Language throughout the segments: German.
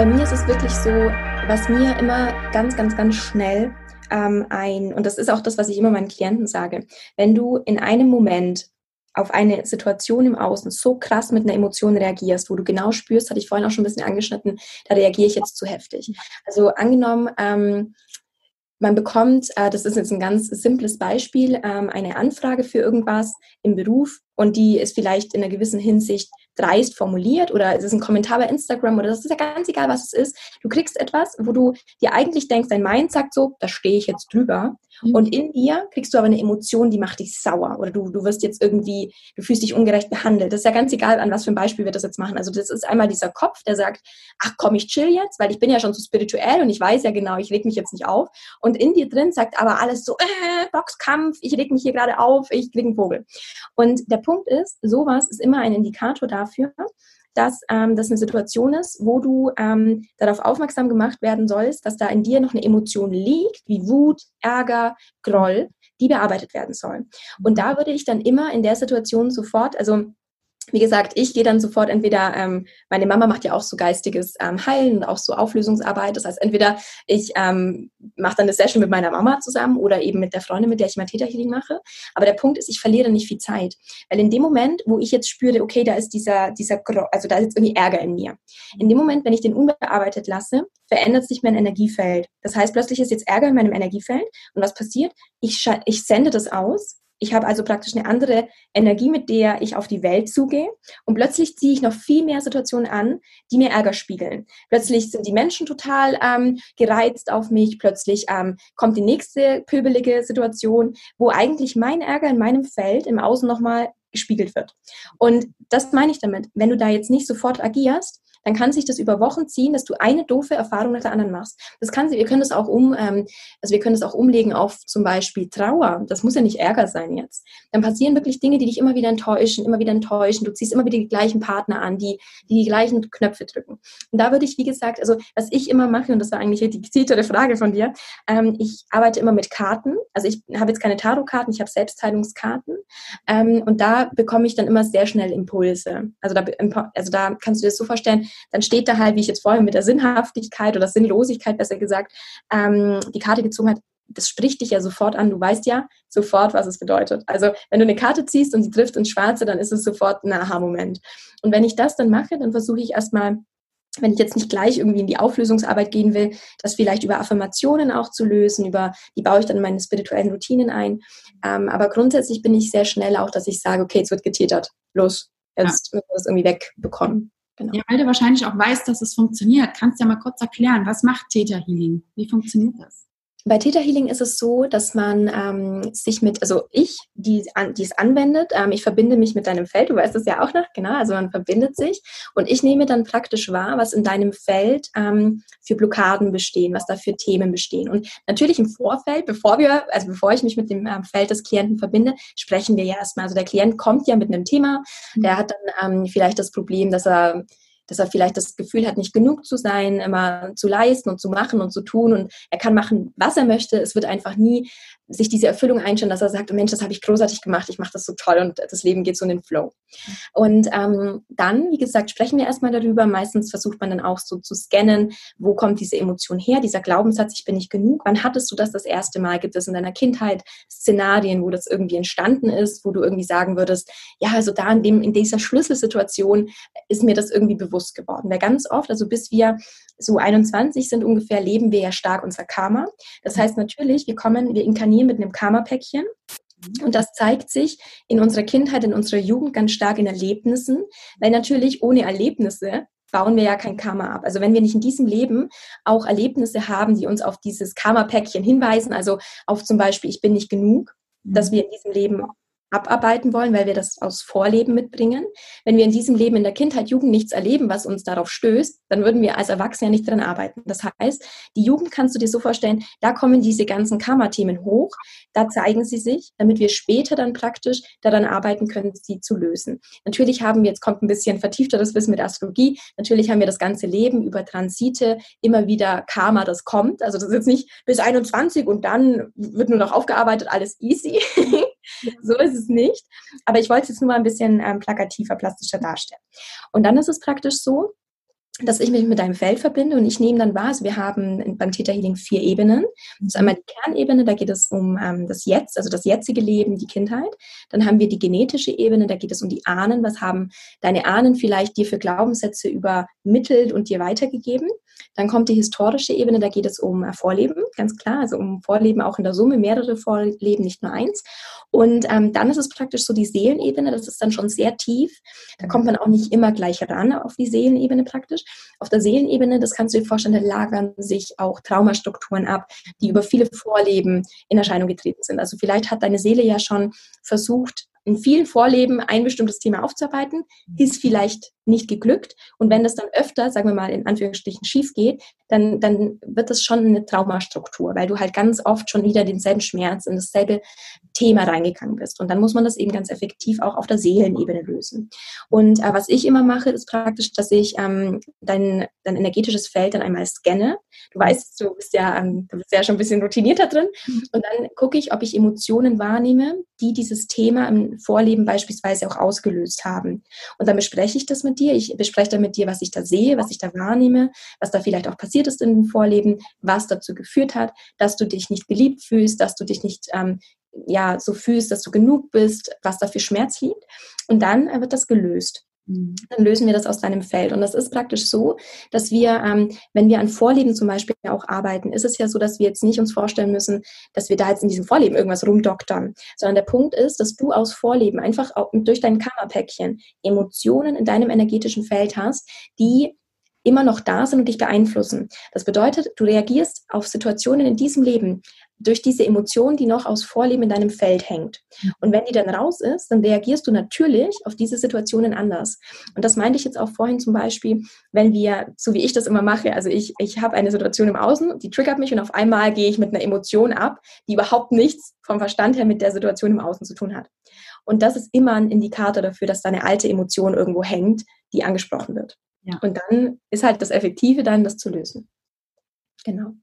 Bei mir ist es wirklich so, was mir immer ganz, ganz, ganz schnell ähm, ein, und das ist auch das, was ich immer meinen Klienten sage, wenn du in einem Moment auf eine Situation im Außen so krass mit einer Emotion reagierst, wo du genau spürst, hatte ich vorhin auch schon ein bisschen angeschnitten, da reagiere ich jetzt zu heftig. Also angenommen, ähm, man bekommt, äh, das ist jetzt ein ganz simples Beispiel, ähm, eine Anfrage für irgendwas im Beruf und die ist vielleicht in einer gewissen Hinsicht dreist formuliert oder es ist ein Kommentar bei Instagram oder das ist ja ganz egal, was es ist. Du kriegst etwas, wo du dir eigentlich denkst, dein Mind sagt so, da stehe ich jetzt drüber. Mhm. Und in dir kriegst du aber eine Emotion, die macht dich sauer oder du, du wirst jetzt irgendwie, du fühlst dich ungerecht behandelt. Das ist ja ganz egal, an was für ein Beispiel wir das jetzt machen. Also das ist einmal dieser Kopf, der sagt, ach komm, ich chill jetzt, weil ich bin ja schon so spirituell und ich weiß ja genau, ich reg mich jetzt nicht auf. Und in dir drin sagt aber alles so, äh, Boxkampf, ich reg mich hier gerade auf, ich krieg einen Vogel. Und der Punkt ist, sowas ist immer ein Indikator dafür, dafür, dass ähm, das eine Situation ist, wo du ähm, darauf aufmerksam gemacht werden sollst, dass da in dir noch eine Emotion liegt, wie Wut, Ärger, Groll, die bearbeitet werden soll. Und da würde ich dann immer in der Situation sofort, also wie gesagt, ich gehe dann sofort entweder, ähm, meine Mama macht ja auch so geistiges ähm, Heilen und auch so Auflösungsarbeit. Das heißt, entweder ich ähm, mache dann eine Session mit meiner Mama zusammen oder eben mit der Freundin, mit der ich mein Täterhealing mache. Aber der Punkt ist, ich verliere nicht viel Zeit. Weil in dem Moment, wo ich jetzt spüre, okay, da ist dieser, dieser, also da ist jetzt irgendwie Ärger in mir. In dem Moment, wenn ich den unbearbeitet lasse, verändert sich mein Energiefeld. Das heißt, plötzlich ist jetzt Ärger in meinem Energiefeld. Und was passiert? Ich, ich sende das aus ich habe also praktisch eine andere Energie, mit der ich auf die Welt zugehe. Und plötzlich ziehe ich noch viel mehr Situationen an, die mir Ärger spiegeln. Plötzlich sind die Menschen total ähm, gereizt auf mich. Plötzlich ähm, kommt die nächste pöbelige Situation, wo eigentlich mein Ärger in meinem Feld im Außen nochmal gespiegelt wird. Und das meine ich damit. Wenn du da jetzt nicht sofort agierst, dann kann sich das über Wochen ziehen, dass du eine doofe Erfahrung nach der anderen machst. Das kann, wir können das auch um, ähm, also wir können das auch umlegen auf zum Beispiel Trauer. Das muss ja nicht Ärger sein jetzt. Dann passieren wirklich Dinge, die dich immer wieder enttäuschen, immer wieder enttäuschen. Du ziehst immer wieder die gleichen Partner an, die die, die gleichen Knöpfe drücken. Und da würde ich, wie gesagt, also was ich immer mache, und das war eigentlich die gezielte Frage von dir, ähm, ich arbeite immer mit Karten. Also ich habe jetzt keine Tarotkarten, ich habe Selbstheilungskarten. Ähm, und da bekomme ich dann immer sehr schnell Impulse. Also da, also da kannst du dir das so vorstellen, dann steht da halt, wie ich jetzt vorhin mit der Sinnhaftigkeit oder Sinnlosigkeit besser gesagt, ähm, die Karte gezogen hat, das spricht dich ja sofort an. Du weißt ja sofort, was es bedeutet. Also wenn du eine Karte ziehst und sie trifft ins Schwarze, dann ist es sofort ein Aha-Moment. Und wenn ich das dann mache, dann versuche ich erstmal wenn ich jetzt nicht gleich irgendwie in die Auflösungsarbeit gehen will, das vielleicht über Affirmationen auch zu lösen, über die baue ich dann in meine spirituellen Routinen ein. Ähm, aber grundsätzlich bin ich sehr schnell auch, dass ich sage, okay, jetzt wird getätert. Los, jetzt ja. müssen wir das irgendwie wegbekommen. Genau. Ja, weil du wahrscheinlich auch weißt, dass es funktioniert. Kannst du ja mal kurz erklären, was macht Theta Healing? Wie funktioniert das? Bei Theta Healing ist es so, dass man ähm, sich mit, also ich, die, an, die es anwendet, ähm, ich verbinde mich mit deinem Feld, du weißt es ja auch noch, genau, also man verbindet sich und ich nehme dann praktisch wahr, was in deinem Feld ähm, für Blockaden bestehen, was da für Themen bestehen. Und natürlich im Vorfeld, bevor wir, also bevor ich mich mit dem ähm, Feld des Klienten verbinde, sprechen wir ja erstmal. Also der Klient kommt ja mit einem Thema, der hat dann ähm, vielleicht das Problem, dass er dass er vielleicht das Gefühl hat, nicht genug zu sein, immer zu leisten und zu machen und zu tun. Und er kann machen, was er möchte. Es wird einfach nie sich diese Erfüllung einstellen, dass er sagt, Mensch, das habe ich großartig gemacht, ich mache das so toll und das Leben geht so in den Flow. Und ähm, dann, wie gesagt, sprechen wir erstmal darüber. Meistens versucht man dann auch so zu scannen, wo kommt diese Emotion her, dieser Glaubenssatz, ich bin nicht genug. Wann hattest du das das erste Mal? Gibt es in deiner Kindheit Szenarien, wo das irgendwie entstanden ist, wo du irgendwie sagen würdest, ja, also da in, dem, in dieser Schlüsselsituation ist mir das irgendwie bewusst bewusst geworden. Weil ganz oft, also bis wir so 21 sind ungefähr, leben wir ja stark unser Karma. Das heißt natürlich, wir kommen, wir inkarnieren mit einem Karma-Päckchen. Und das zeigt sich in unserer Kindheit, in unserer Jugend ganz stark in Erlebnissen, weil natürlich ohne Erlebnisse bauen wir ja kein Karma ab. Also wenn wir nicht in diesem Leben auch Erlebnisse haben, die uns auf dieses Karma-Päckchen hinweisen, also auf zum Beispiel, ich bin nicht genug, dass wir in diesem Leben abarbeiten wollen, weil wir das aus Vorleben mitbringen. Wenn wir in diesem Leben in der Kindheit, Jugend nichts erleben, was uns darauf stößt, dann würden wir als Erwachsene nicht dran arbeiten. Das heißt, die Jugend kannst du dir so vorstellen, da kommen diese ganzen Karma-Themen hoch, da zeigen sie sich, damit wir später dann praktisch daran arbeiten können, sie zu lösen. Natürlich haben wir, jetzt kommt ein bisschen vertiefteres Wissen mit Astrologie, natürlich haben wir das ganze Leben über Transite immer wieder Karma, das kommt. Also das ist jetzt nicht bis 21 und dann wird nur noch aufgearbeitet, alles easy. so ist es nicht. Aber ich wollte es jetzt nur mal ein bisschen ähm, plakativer, plastischer darstellen. Und dann ist es praktisch so, dass ich mich mit deinem Feld verbinde und ich nehme dann wahr, also wir haben beim Theta Healing vier Ebenen. Das ist einmal die Kernebene, da geht es um ähm, das Jetzt, also das jetzige Leben, die Kindheit. Dann haben wir die genetische Ebene, da geht es um die Ahnen. Was haben deine Ahnen vielleicht dir für Glaubenssätze übermittelt und dir weitergegeben? Dann kommt die historische Ebene, da geht es um äh, Vorleben, ganz klar, also um Vorleben auch in der Summe, mehrere Vorleben, nicht nur eins. Und ähm, dann ist es praktisch so die Seelenebene, das ist dann schon sehr tief. Da kommt man auch nicht immer gleich ran auf die Seelenebene praktisch. Auf der Seelenebene, das kannst du dir vorstellen, da lagern sich auch Traumastrukturen ab, die über viele Vorleben in Erscheinung getreten sind. Also vielleicht hat deine Seele ja schon versucht, in vielen Vorleben ein bestimmtes Thema aufzuarbeiten, ist vielleicht nicht geglückt. Und wenn das dann öfter, sagen wir mal, in Anführungsstrichen schief geht, dann, dann wird das schon eine Traumastruktur, weil du halt ganz oft schon wieder denselben Schmerz in dasselbe Thema reingegangen bist. Und dann muss man das eben ganz effektiv auch auf der Seelenebene lösen. Und äh, was ich immer mache, ist praktisch, dass ich ähm, dein, dein energetisches Feld dann einmal scanne. Du weißt, du bist ja, ähm, du bist ja schon ein bisschen routinierter drin. Mhm. Und dann gucke ich, ob ich Emotionen wahrnehme, die dieses Thema im Vorleben beispielsweise auch ausgelöst haben. Und dann bespreche ich das mit dir. Ich bespreche dann mit dir, was ich da sehe, was ich da wahrnehme, was da vielleicht auch passiert ist in dem Vorleben, was dazu geführt hat, dass du dich nicht geliebt fühlst, dass du dich nicht ähm, ja, so fühlst, dass du genug bist, was da für Schmerz liegt. Und dann wird das gelöst. Mhm. Dann lösen wir das aus deinem Feld. Und das ist praktisch so, dass wir, ähm, wenn wir an Vorleben zum Beispiel auch arbeiten, ist es ja so, dass wir jetzt nicht uns vorstellen müssen, dass wir da jetzt in diesem Vorleben irgendwas rumdoktern, sondern der Punkt ist, dass du aus Vorleben einfach durch dein Kammerpäckchen Emotionen in deinem energetischen Feld hast, die immer noch da sind und dich beeinflussen. Das bedeutet, du reagierst auf Situationen in diesem Leben durch diese Emotion, die noch aus Vorleben in deinem Feld hängt. Und wenn die dann raus ist, dann reagierst du natürlich auf diese Situationen anders. Und das meinte ich jetzt auch vorhin zum Beispiel, wenn wir, so wie ich das immer mache, also ich, ich habe eine Situation im Außen, die triggert mich und auf einmal gehe ich mit einer Emotion ab, die überhaupt nichts vom Verstand her mit der Situation im Außen zu tun hat. Und das ist immer ein Indikator dafür, dass da eine alte Emotion irgendwo hängt, die angesprochen wird. Ja. Und dann ist halt das Effektive dann, das zu lösen. Genau.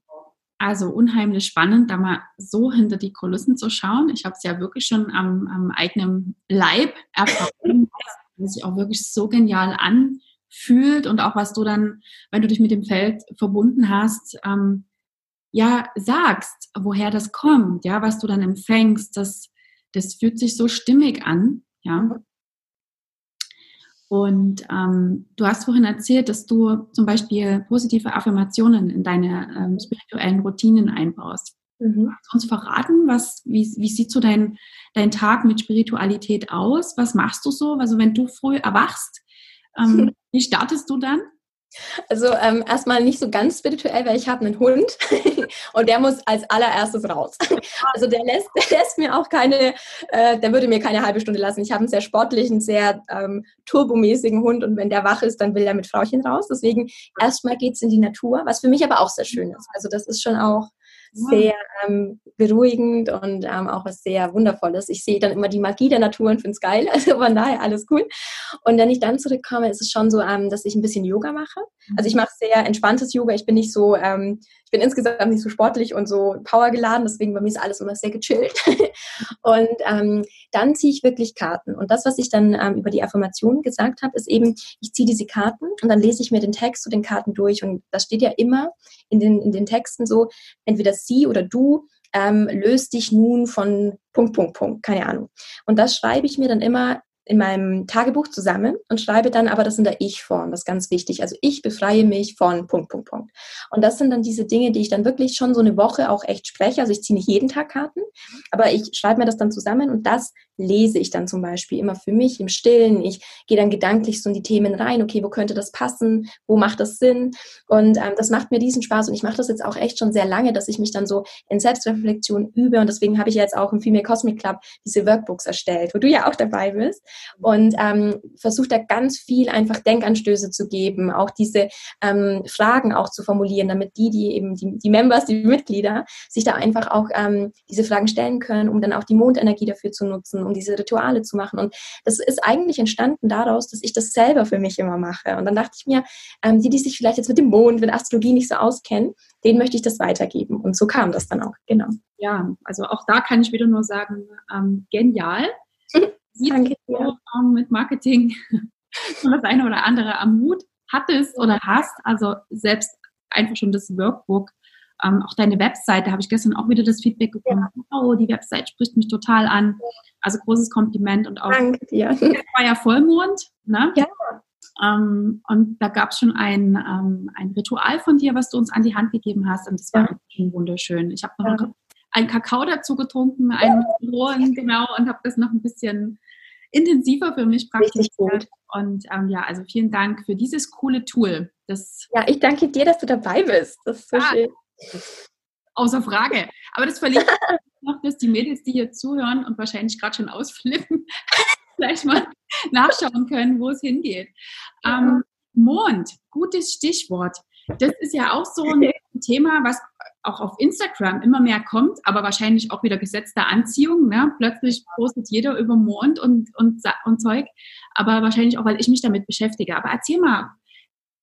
Also unheimlich spannend, da mal so hinter die Kulissen zu schauen. Ich habe es ja wirklich schon am, am eigenen Leib erfahren, was sich auch wirklich so genial anfühlt und auch was du dann, wenn du dich mit dem Feld verbunden hast, ähm, ja, sagst, woher das kommt, ja, was du dann empfängst, das, das fühlt sich so stimmig an, ja. Und ähm, du hast vorhin erzählt, dass du zum Beispiel positive Affirmationen in deine ähm, spirituellen Routinen einbaust. Mhm. Kannst du uns verraten, was, wie, wie sieht so dein, dein Tag mit Spiritualität aus? Was machst du so? Also wenn du früh erwachst, ähm, wie startest du dann? Also ähm, erstmal nicht so ganz spirituell, weil ich habe einen Hund und der muss als allererstes raus. Also der lässt, der lässt mir auch keine, äh, der würde mir keine halbe Stunde lassen. Ich habe einen sehr sportlichen, sehr ähm, turbomäßigen Hund und wenn der wach ist, dann will er mit Frauchen raus. Deswegen erstmal geht's in die Natur, was für mich aber auch sehr schön ist. Also das ist schon auch sehr ähm, beruhigend und ähm, auch was sehr Wundervolles. Ich sehe dann immer die Magie der Natur und finde es geil. Also von daher alles cool. Und wenn ich dann zurückkomme, ist es schon so, ähm, dass ich ein bisschen Yoga mache. Also ich mhm. mache sehr entspanntes Yoga. Ich bin nicht so, ähm, ich bin insgesamt nicht so sportlich und so powergeladen, deswegen bei mir ist alles immer sehr gechillt. und ähm, dann ziehe ich wirklich Karten. Und das, was ich dann ähm, über die Affirmation gesagt habe, ist eben, ich ziehe diese Karten und dann lese ich mir den Text zu den Karten durch. Und das steht ja immer in den, in den Texten so, entweder sie oder du ähm, löst dich nun von Punkt, Punkt, Punkt, keine Ahnung. Und das schreibe ich mir dann immer in meinem Tagebuch zusammen und schreibe dann aber das in der Ich-Form. Das ist ganz wichtig. Also ich befreie mich von Punkt, Punkt, Punkt. Und das sind dann diese Dinge, die ich dann wirklich schon so eine Woche auch echt spreche. Also ich ziehe nicht jeden Tag Karten, aber ich schreibe mir das dann zusammen und das lese ich dann zum Beispiel immer für mich im Stillen. Ich gehe dann gedanklich so in die Themen rein. Okay, wo könnte das passen? Wo macht das Sinn? Und ähm, das macht mir diesen Spaß und ich mache das jetzt auch echt schon sehr lange, dass ich mich dann so in Selbstreflexion übe und deswegen habe ich jetzt auch im Female Cosmic Club diese Workbooks erstellt, wo du ja auch dabei bist und ähm, versuche da ganz viel einfach Denkanstöße zu geben, auch diese ähm, Fragen auch zu formulieren, damit die, die eben die, die Members, die Mitglieder sich da einfach auch ähm, diese Fragen stellen können, um dann auch die Mondenergie dafür zu nutzen um diese Rituale zu machen. Und das ist eigentlich entstanden daraus, dass ich das selber für mich immer mache. Und dann dachte ich mir, ähm, die, die sich vielleicht jetzt mit dem Mond, mit Astrologie nicht so auskennen, denen möchte ich das weitergeben. Und so kam das dann auch, genau. Ja, also auch da kann ich wieder nur sagen, ähm, genial. Sieht Danke. Ähm, mit Marketing das eine oder andere am Mut. hattest oder hast. Also selbst einfach schon das Workbook, ähm, auch deine Webseite, habe ich gestern auch wieder das Feedback bekommen. Ja. Oh, die Website spricht mich total an. Also großes Kompliment und auch. Danke dir. War ja Vollmond, ne? Ja. Ähm, und da gab es schon ein, ähm, ein Ritual von dir, was du uns an die Hand gegeben hast. Und das war ja. schon wunderschön. Ich habe noch ja. einen Kakao dazu getrunken, einen rohen, genau, und habe das noch ein bisschen intensiver für mich praktiziert. Und ähm, ja, also vielen Dank für dieses coole Tool. Das ja, ich danke dir, dass du dabei bist. Das ist so ah, schön. Außer Frage. Aber das verlinke ich noch, dass die Mädels, die hier zuhören und wahrscheinlich gerade schon ausflippen, gleich mal nachschauen können, wo es hingeht. Ähm, Mond, gutes Stichwort. Das ist ja auch so ein Thema, was auch auf Instagram immer mehr kommt, aber wahrscheinlich auch wieder gesetzte Anziehung. Ne? Plötzlich postet jeder über Mond und, und, und Zeug, aber wahrscheinlich auch, weil ich mich damit beschäftige. Aber erzähl mal,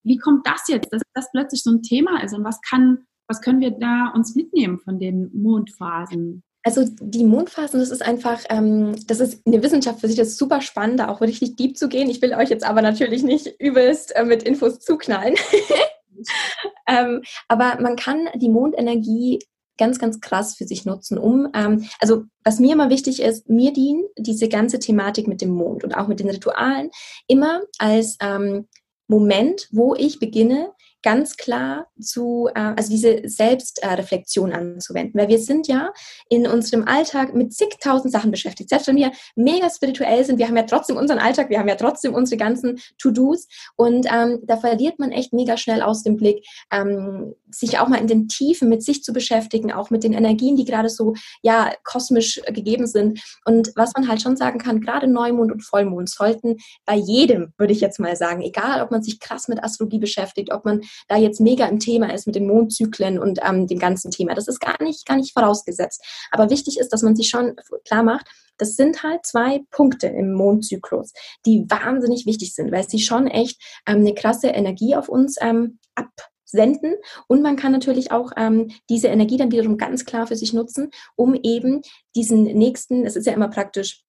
wie kommt das jetzt, dass das plötzlich so ein Thema ist und was kann, was können wir da uns mitnehmen von den Mondphasen? Also die Mondphasen, das ist einfach, ähm, das ist eine Wissenschaft für sich, das ist super spannend, da auch richtig deep zu gehen. Ich will euch jetzt aber natürlich nicht übelst äh, mit Infos zuknallen. ähm, aber man kann die Mondenergie ganz, ganz krass für sich nutzen, um, ähm, also was mir immer wichtig ist, mir dient diese ganze Thematik mit dem Mond und auch mit den Ritualen immer als ähm, Moment, wo ich beginne, ganz klar zu, äh, also diese Selbstreflexion anzuwenden. Weil wir sind ja in unserem Alltag mit zigtausend Sachen beschäftigt. Selbst wenn wir mega spirituell sind, wir haben ja trotzdem unseren Alltag, wir haben ja trotzdem unsere ganzen To-Dos und ähm, da verliert man echt mega schnell aus dem Blick, ähm, sich auch mal in den Tiefen mit sich zu beschäftigen, auch mit den Energien, die gerade so ja kosmisch gegeben sind. Und was man halt schon sagen kann, gerade Neumond und Vollmond sollten bei jedem, würde ich jetzt mal sagen, egal ob man sich krass mit Astrologie beschäftigt, ob man da jetzt mega im Thema ist mit den Mondzyklen und ähm, dem ganzen Thema. Das ist gar nicht, gar nicht vorausgesetzt. Aber wichtig ist, dass man sich schon klar macht, das sind halt zwei Punkte im Mondzyklus, die wahnsinnig wichtig sind, weil sie schon echt ähm, eine krasse Energie auf uns ähm, absenden. Und man kann natürlich auch ähm, diese Energie dann wiederum ganz klar für sich nutzen, um eben diesen nächsten, es ist ja immer praktisch,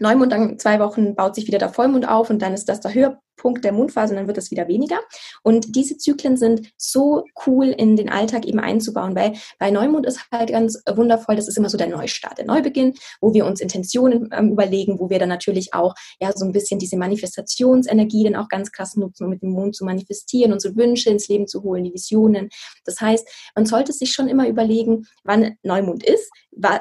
Neumond, dann zwei Wochen baut sich wieder der Vollmond auf und dann ist das der Höhepunkt Punkt der Mondphase und dann wird es wieder weniger. Und diese Zyklen sind so cool in den Alltag eben einzubauen, weil bei Neumond ist halt ganz wundervoll, das ist immer so der Neustart, der Neubeginn, wo wir uns Intentionen ähm, überlegen, wo wir dann natürlich auch ja so ein bisschen diese Manifestationsenergie dann auch ganz krass nutzen, um mit dem Mond zu manifestieren, unsere Wünsche ins Leben zu holen, die Visionen. Das heißt, man sollte sich schon immer überlegen, wann Neumond ist,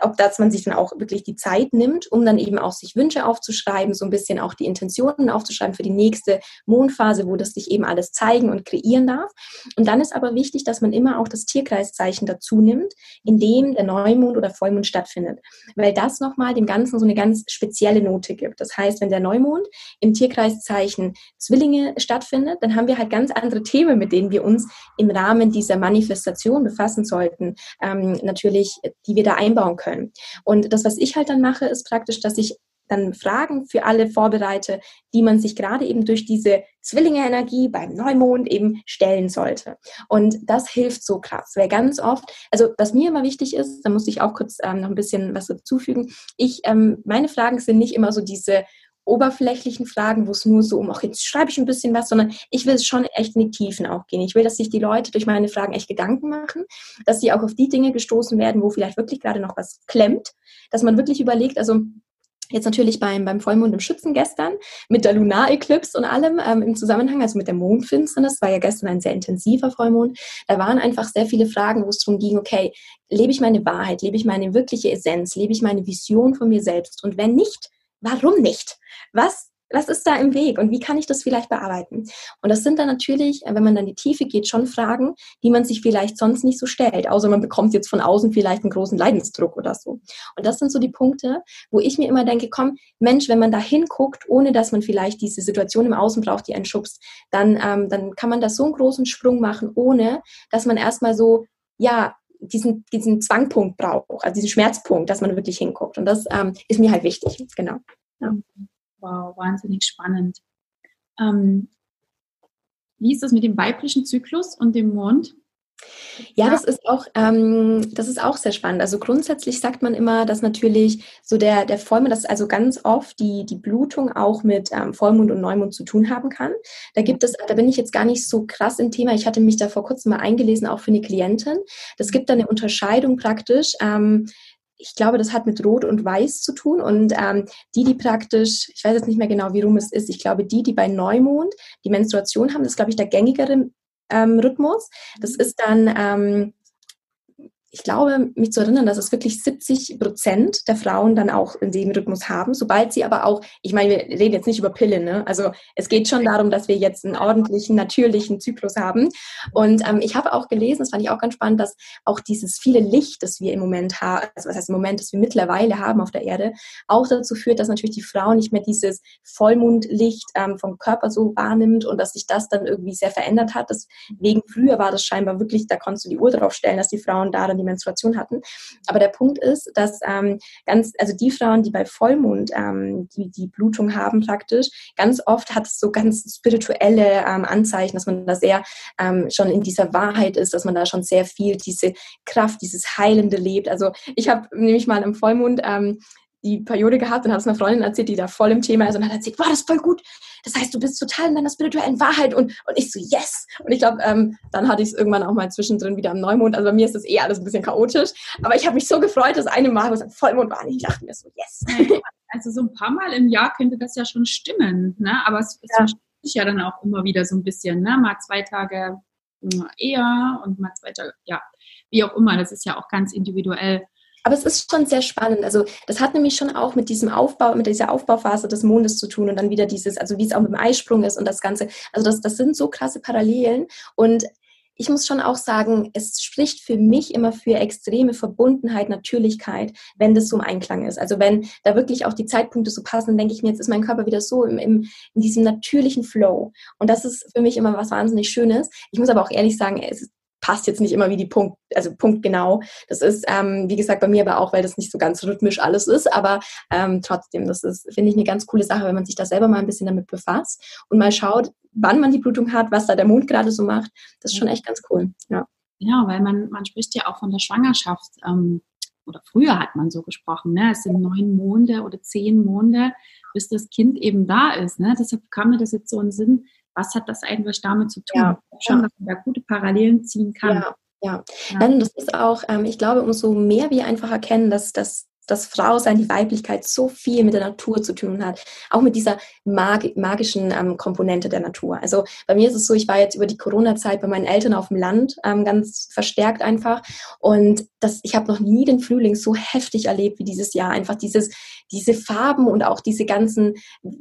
ob das man sich dann auch wirklich die Zeit nimmt, um dann eben auch sich Wünsche aufzuschreiben, so ein bisschen auch die Intentionen aufzuschreiben für die nächste Mondphase, wo das sich eben alles zeigen und kreieren darf. Und dann ist aber wichtig, dass man immer auch das Tierkreiszeichen dazu nimmt, in dem der Neumond oder Vollmond stattfindet, weil das nochmal dem Ganzen so eine ganz spezielle Note gibt. Das heißt, wenn der Neumond im Tierkreiszeichen Zwillinge stattfindet, dann haben wir halt ganz andere Themen, mit denen wir uns im Rahmen dieser Manifestation befassen sollten, ähm, natürlich, die wir da einbauen können. Und das, was ich halt dann mache, ist praktisch, dass ich dann Fragen für alle vorbereite, die man sich gerade eben durch diese Zwillinge-Energie beim Neumond eben stellen sollte. Und das hilft so krass, weil ganz oft, also was mir immer wichtig ist, da muss ich auch kurz ähm, noch ein bisschen was dazufügen. Ich, ähm, meine Fragen sind nicht immer so diese oberflächlichen Fragen, wo es nur so um, ach, jetzt schreibe ich ein bisschen was, sondern ich will es schon echt in die Tiefen auch gehen. Ich will, dass sich die Leute durch meine Fragen echt Gedanken machen, dass sie auch auf die Dinge gestoßen werden, wo vielleicht wirklich gerade noch was klemmt, dass man wirklich überlegt, also Jetzt natürlich beim, beim Vollmond im Schützen gestern mit der Lunar-Eclipse und allem ähm, im Zusammenhang, also mit der Mondfinsternis, war ja gestern ein sehr intensiver Vollmond. Da waren einfach sehr viele Fragen, wo es darum ging, okay, lebe ich meine Wahrheit, lebe ich meine wirkliche Essenz, lebe ich meine Vision von mir selbst? Und wenn nicht, warum nicht? Was was ist da im Weg und wie kann ich das vielleicht bearbeiten? Und das sind dann natürlich, wenn man dann die Tiefe geht, schon Fragen, die man sich vielleicht sonst nicht so stellt, außer man bekommt jetzt von außen vielleicht einen großen Leidensdruck oder so. Und das sind so die Punkte, wo ich mir immer denke, komm, Mensch, wenn man da hinguckt, ohne dass man vielleicht diese Situation im Außen braucht, die einen schubst, dann, ähm, dann kann man da so einen großen Sprung machen, ohne dass man erstmal so, ja, diesen, diesen Zwangpunkt braucht, also diesen Schmerzpunkt, dass man wirklich hinguckt. Und das ähm, ist mir halt wichtig, genau. Ja. Wow, wahnsinnig spannend. Ähm, wie ist das mit dem weiblichen Zyklus und dem Mond? Ja, das ist auch, ähm, das ist auch sehr spannend. Also grundsätzlich sagt man immer, dass natürlich so der, der Vollmond, dass also ganz oft die, die Blutung auch mit ähm, Vollmond und Neumond zu tun haben kann. Da gibt es, da bin ich jetzt gar nicht so krass im Thema. Ich hatte mich da vor kurzem mal eingelesen, auch für eine Klientin. Das gibt da eine Unterscheidung praktisch. Ähm, ich glaube, das hat mit Rot und Weiß zu tun. Und ähm, die, die praktisch, ich weiß jetzt nicht mehr genau, wie rum es ist, ich glaube, die, die bei Neumond die Menstruation haben, das ist, glaube ich, der gängigere ähm, Rhythmus. Das mhm. ist dann ähm, ich glaube, mich zu erinnern, dass es wirklich 70 Prozent der Frauen dann auch in dem Rhythmus haben, sobald sie aber auch, ich meine, wir reden jetzt nicht über Pillen, ne? also es geht schon darum, dass wir jetzt einen ordentlichen, natürlichen Zyklus haben. Und ähm, ich habe auch gelesen, das fand ich auch ganz spannend, dass auch dieses viele Licht, das wir im Moment haben, also was heißt im Moment, das wir mittlerweile haben auf der Erde, auch dazu führt, dass natürlich die Frau nicht mehr dieses Vollmondlicht ähm, vom Körper so wahrnimmt und dass sich das dann irgendwie sehr verändert hat. Deswegen früher war das scheinbar wirklich, da konntest du die Uhr drauf stellen, dass die Frauen da dann die Menstruation hatten. Aber der Punkt ist, dass ähm, ganz, also die Frauen, die bei Vollmond ähm, die, die Blutung haben praktisch, ganz oft hat es so ganz spirituelle ähm, Anzeichen, dass man da sehr ähm, schon in dieser Wahrheit ist, dass man da schon sehr viel diese Kraft, dieses Heilende lebt. Also ich habe nämlich mal im Vollmond ähm, die Periode gehabt und habe es einer Freundin erzählt, die da voll im Thema ist und hat erzählt, boah, das ist voll gut. Das heißt, du bist total in deiner spirituellen Wahrheit und, und ich so, yes. Und ich glaube, ähm, dann hatte ich es irgendwann auch mal zwischendrin wieder am Neumond. Also bei mir ist das eh alles ein bisschen chaotisch. Aber ich habe mich so gefreut, dass eine Mal, wo es ein Vollmond war, und ich dachte mir so, yes. Also so ein paar Mal im Jahr könnte das ja schon stimmen, ne? Aber es, es ja. sich ja dann auch immer wieder so ein bisschen, ne? Mal zwei Tage eher und mal zwei Tage, ja, wie auch immer. Das ist ja auch ganz individuell. Aber es ist schon sehr spannend. Also das hat nämlich schon auch mit diesem Aufbau, mit dieser Aufbauphase des Mondes zu tun und dann wieder dieses, also wie es auch mit dem Eisprung ist und das Ganze. Also das, das sind so krasse Parallelen und ich muss schon auch sagen, es spricht für mich immer für extreme Verbundenheit, Natürlichkeit, wenn das so im Einklang ist. Also wenn da wirklich auch die Zeitpunkte so passen, dann denke ich mir, jetzt ist mein Körper wieder so im, im, in diesem natürlichen Flow. Und das ist für mich immer was wahnsinnig Schönes. Ich muss aber auch ehrlich sagen, es passt jetzt nicht immer wie die Punkt, also Punkt genau. Das ist, ähm, wie gesagt, bei mir aber auch, weil das nicht so ganz rhythmisch alles ist, aber ähm, trotzdem, das ist, finde ich, eine ganz coole Sache, wenn man sich da selber mal ein bisschen damit befasst und mal schaut, wann man die Blutung hat, was da der Mond gerade so macht. Das ist schon echt ganz cool, ja. Ja, weil man, man spricht ja auch von der Schwangerschaft, ähm, oder früher hat man so gesprochen, ne? es sind neun Monate oder zehn Monate, bis das Kind eben da ist. Ne? Deshalb kam mir das jetzt so in den Sinn, was hat das eigentlich damit zu tun? Ja, Schon, dass man da gute Parallelen ziehen kann. Ja, ja. ja. Dann, das ist auch, ähm, ich glaube, umso mehr wir einfach erkennen, dass, dass dass Frau sein, die Weiblichkeit so viel mit der Natur zu tun hat, auch mit dieser mag magischen ähm, Komponente der Natur. Also bei mir ist es so, ich war jetzt über die Corona-Zeit bei meinen Eltern auf dem Land, ähm, ganz verstärkt einfach. Und das, ich habe noch nie den Frühling so heftig erlebt wie dieses Jahr. Einfach dieses, diese Farben und auch diese ganzen,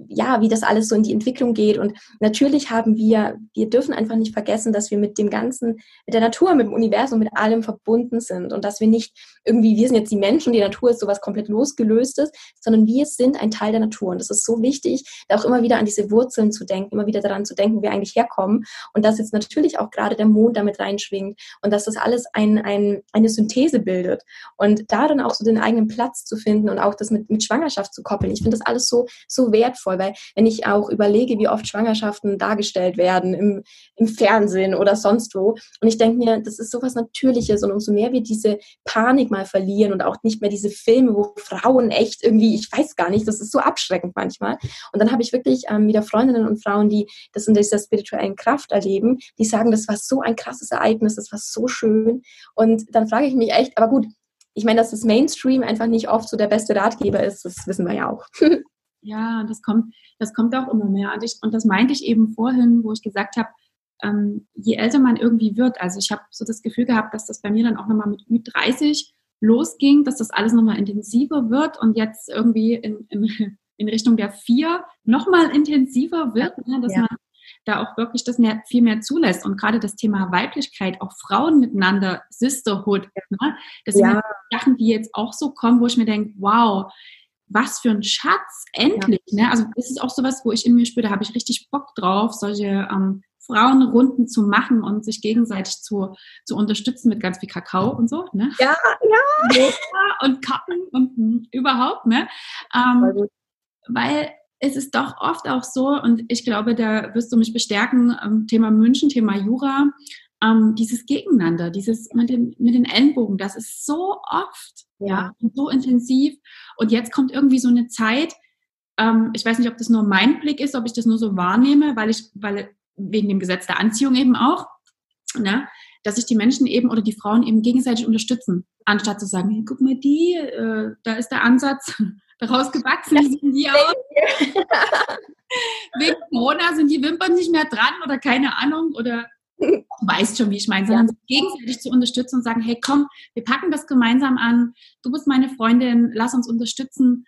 ja, wie das alles so in die Entwicklung geht. Und natürlich haben wir, wir dürfen einfach nicht vergessen, dass wir mit dem Ganzen, mit der Natur, mit dem Universum, mit allem verbunden sind und dass wir nicht irgendwie, wir sind jetzt die Menschen, die Natur ist sowas was komplett losgelöstes, sondern wir sind ein Teil der Natur. Und es ist so wichtig, da auch immer wieder an diese Wurzeln zu denken, immer wieder daran zu denken, wo wir eigentlich herkommen. Und dass jetzt natürlich auch gerade der Mond damit reinschwingt und dass das alles ein, ein, eine Synthese bildet. Und da dann auch so den eigenen Platz zu finden und auch das mit, mit Schwangerschaft zu koppeln. Ich finde das alles so, so wertvoll, weil wenn ich auch überlege, wie oft Schwangerschaften dargestellt werden im, im Fernsehen oder sonst wo, und ich denke mir, das ist so was Natürliches und umso mehr wir diese Panik mal verlieren und auch nicht mehr diese Filme Filme, wo Frauen echt irgendwie, ich weiß gar nicht, das ist so abschreckend manchmal. Und dann habe ich wirklich ähm, wieder Freundinnen und Frauen, die das in dieser spirituellen Kraft erleben, die sagen, das war so ein krasses Ereignis, das war so schön. Und dann frage ich mich echt, aber gut, ich meine, dass das Mainstream einfach nicht oft so der beste Ratgeber ist, das wissen wir ja auch. ja, das kommt, das kommt auch immer mehr. Und, ich, und das meinte ich eben vorhin, wo ich gesagt habe, ähm, je älter man irgendwie wird, also ich habe so das Gefühl gehabt, dass das bei mir dann auch nochmal mit Ü30 losging, dass das alles nochmal intensiver wird und jetzt irgendwie in, in, in Richtung der vier nochmal intensiver wird, ne, dass ja. man da auch wirklich das mehr, viel mehr zulässt. Und gerade das Thema Weiblichkeit, auch Frauen miteinander, Sisterhood, ne? das sind ja. Sachen, die jetzt auch so kommen, wo ich mir denke, wow, was für ein Schatz, endlich. Ja. Ne? Also das ist auch sowas, wo ich in mir spüre, da habe ich richtig Bock drauf, solche ähm, Frauenrunden zu machen und sich gegenseitig zu, zu unterstützen mit ganz viel Kakao und so. Ne? Ja, ja. Und Kappen und mh, überhaupt, ne? Ähm, weil es ist doch oft auch so, und ich glaube, da wirst du mich bestärken, ähm, Thema München, Thema Jura. ähm, dieses Gegeneinander, dieses mit, dem, mit den Ellenbogen, das ist so oft, ja, ja und so intensiv. Und jetzt kommt irgendwie so eine Zeit, ähm, ich weiß nicht, ob das nur mein Blick ist, ob ich das nur so wahrnehme, weil ich, weil wegen dem Gesetz der Anziehung eben auch, ne, dass sich die Menschen eben oder die Frauen eben gegenseitig unterstützen, anstatt zu sagen, hey, guck mal die, äh, da ist der Ansatz daraus gewachsen, wie sehen die aus? wegen Corona sind die Wimpern nicht mehr dran oder keine Ahnung oder du weißt schon, wie ich meine, sondern ja. gegenseitig zu unterstützen und sagen, hey, komm, wir packen das gemeinsam an, du bist meine Freundin, lass uns unterstützen.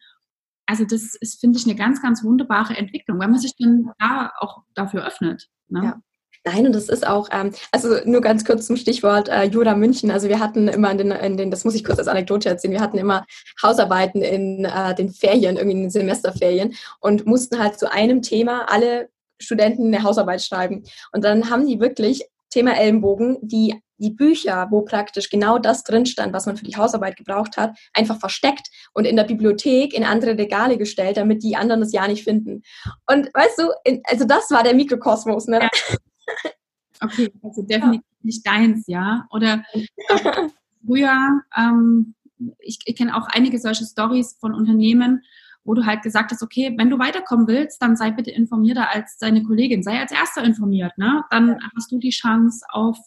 Also das ist, finde ich, eine ganz, ganz wunderbare Entwicklung, weil man sich dann da auch dafür öffnet. Ne? Ja. Nein, und das ist auch, ähm, also nur ganz kurz zum Stichwort äh, Jura München. Also wir hatten immer in den, in den, das muss ich kurz als Anekdote erzählen, wir hatten immer Hausarbeiten in äh, den Ferien, irgendwie in den Semesterferien und mussten halt zu einem Thema alle Studenten eine Hausarbeit schreiben. Und dann haben die wirklich Thema Ellenbogen, die die Bücher, wo praktisch genau das drin stand, was man für die Hausarbeit gebraucht hat, einfach versteckt und in der Bibliothek in andere Regale gestellt, damit die anderen das ja nicht finden. Und weißt du, in, also das war der Mikrokosmos, ne? Ja. Okay, also definitiv ja. nicht deins, ja. Oder früher, ähm, ich, ich kenne auch einige solche Stories von Unternehmen, wo du halt gesagt hast, okay, wenn du weiterkommen willst, dann sei bitte informierter als deine Kollegin, sei als erster informiert, ne? Dann hast du die Chance auf,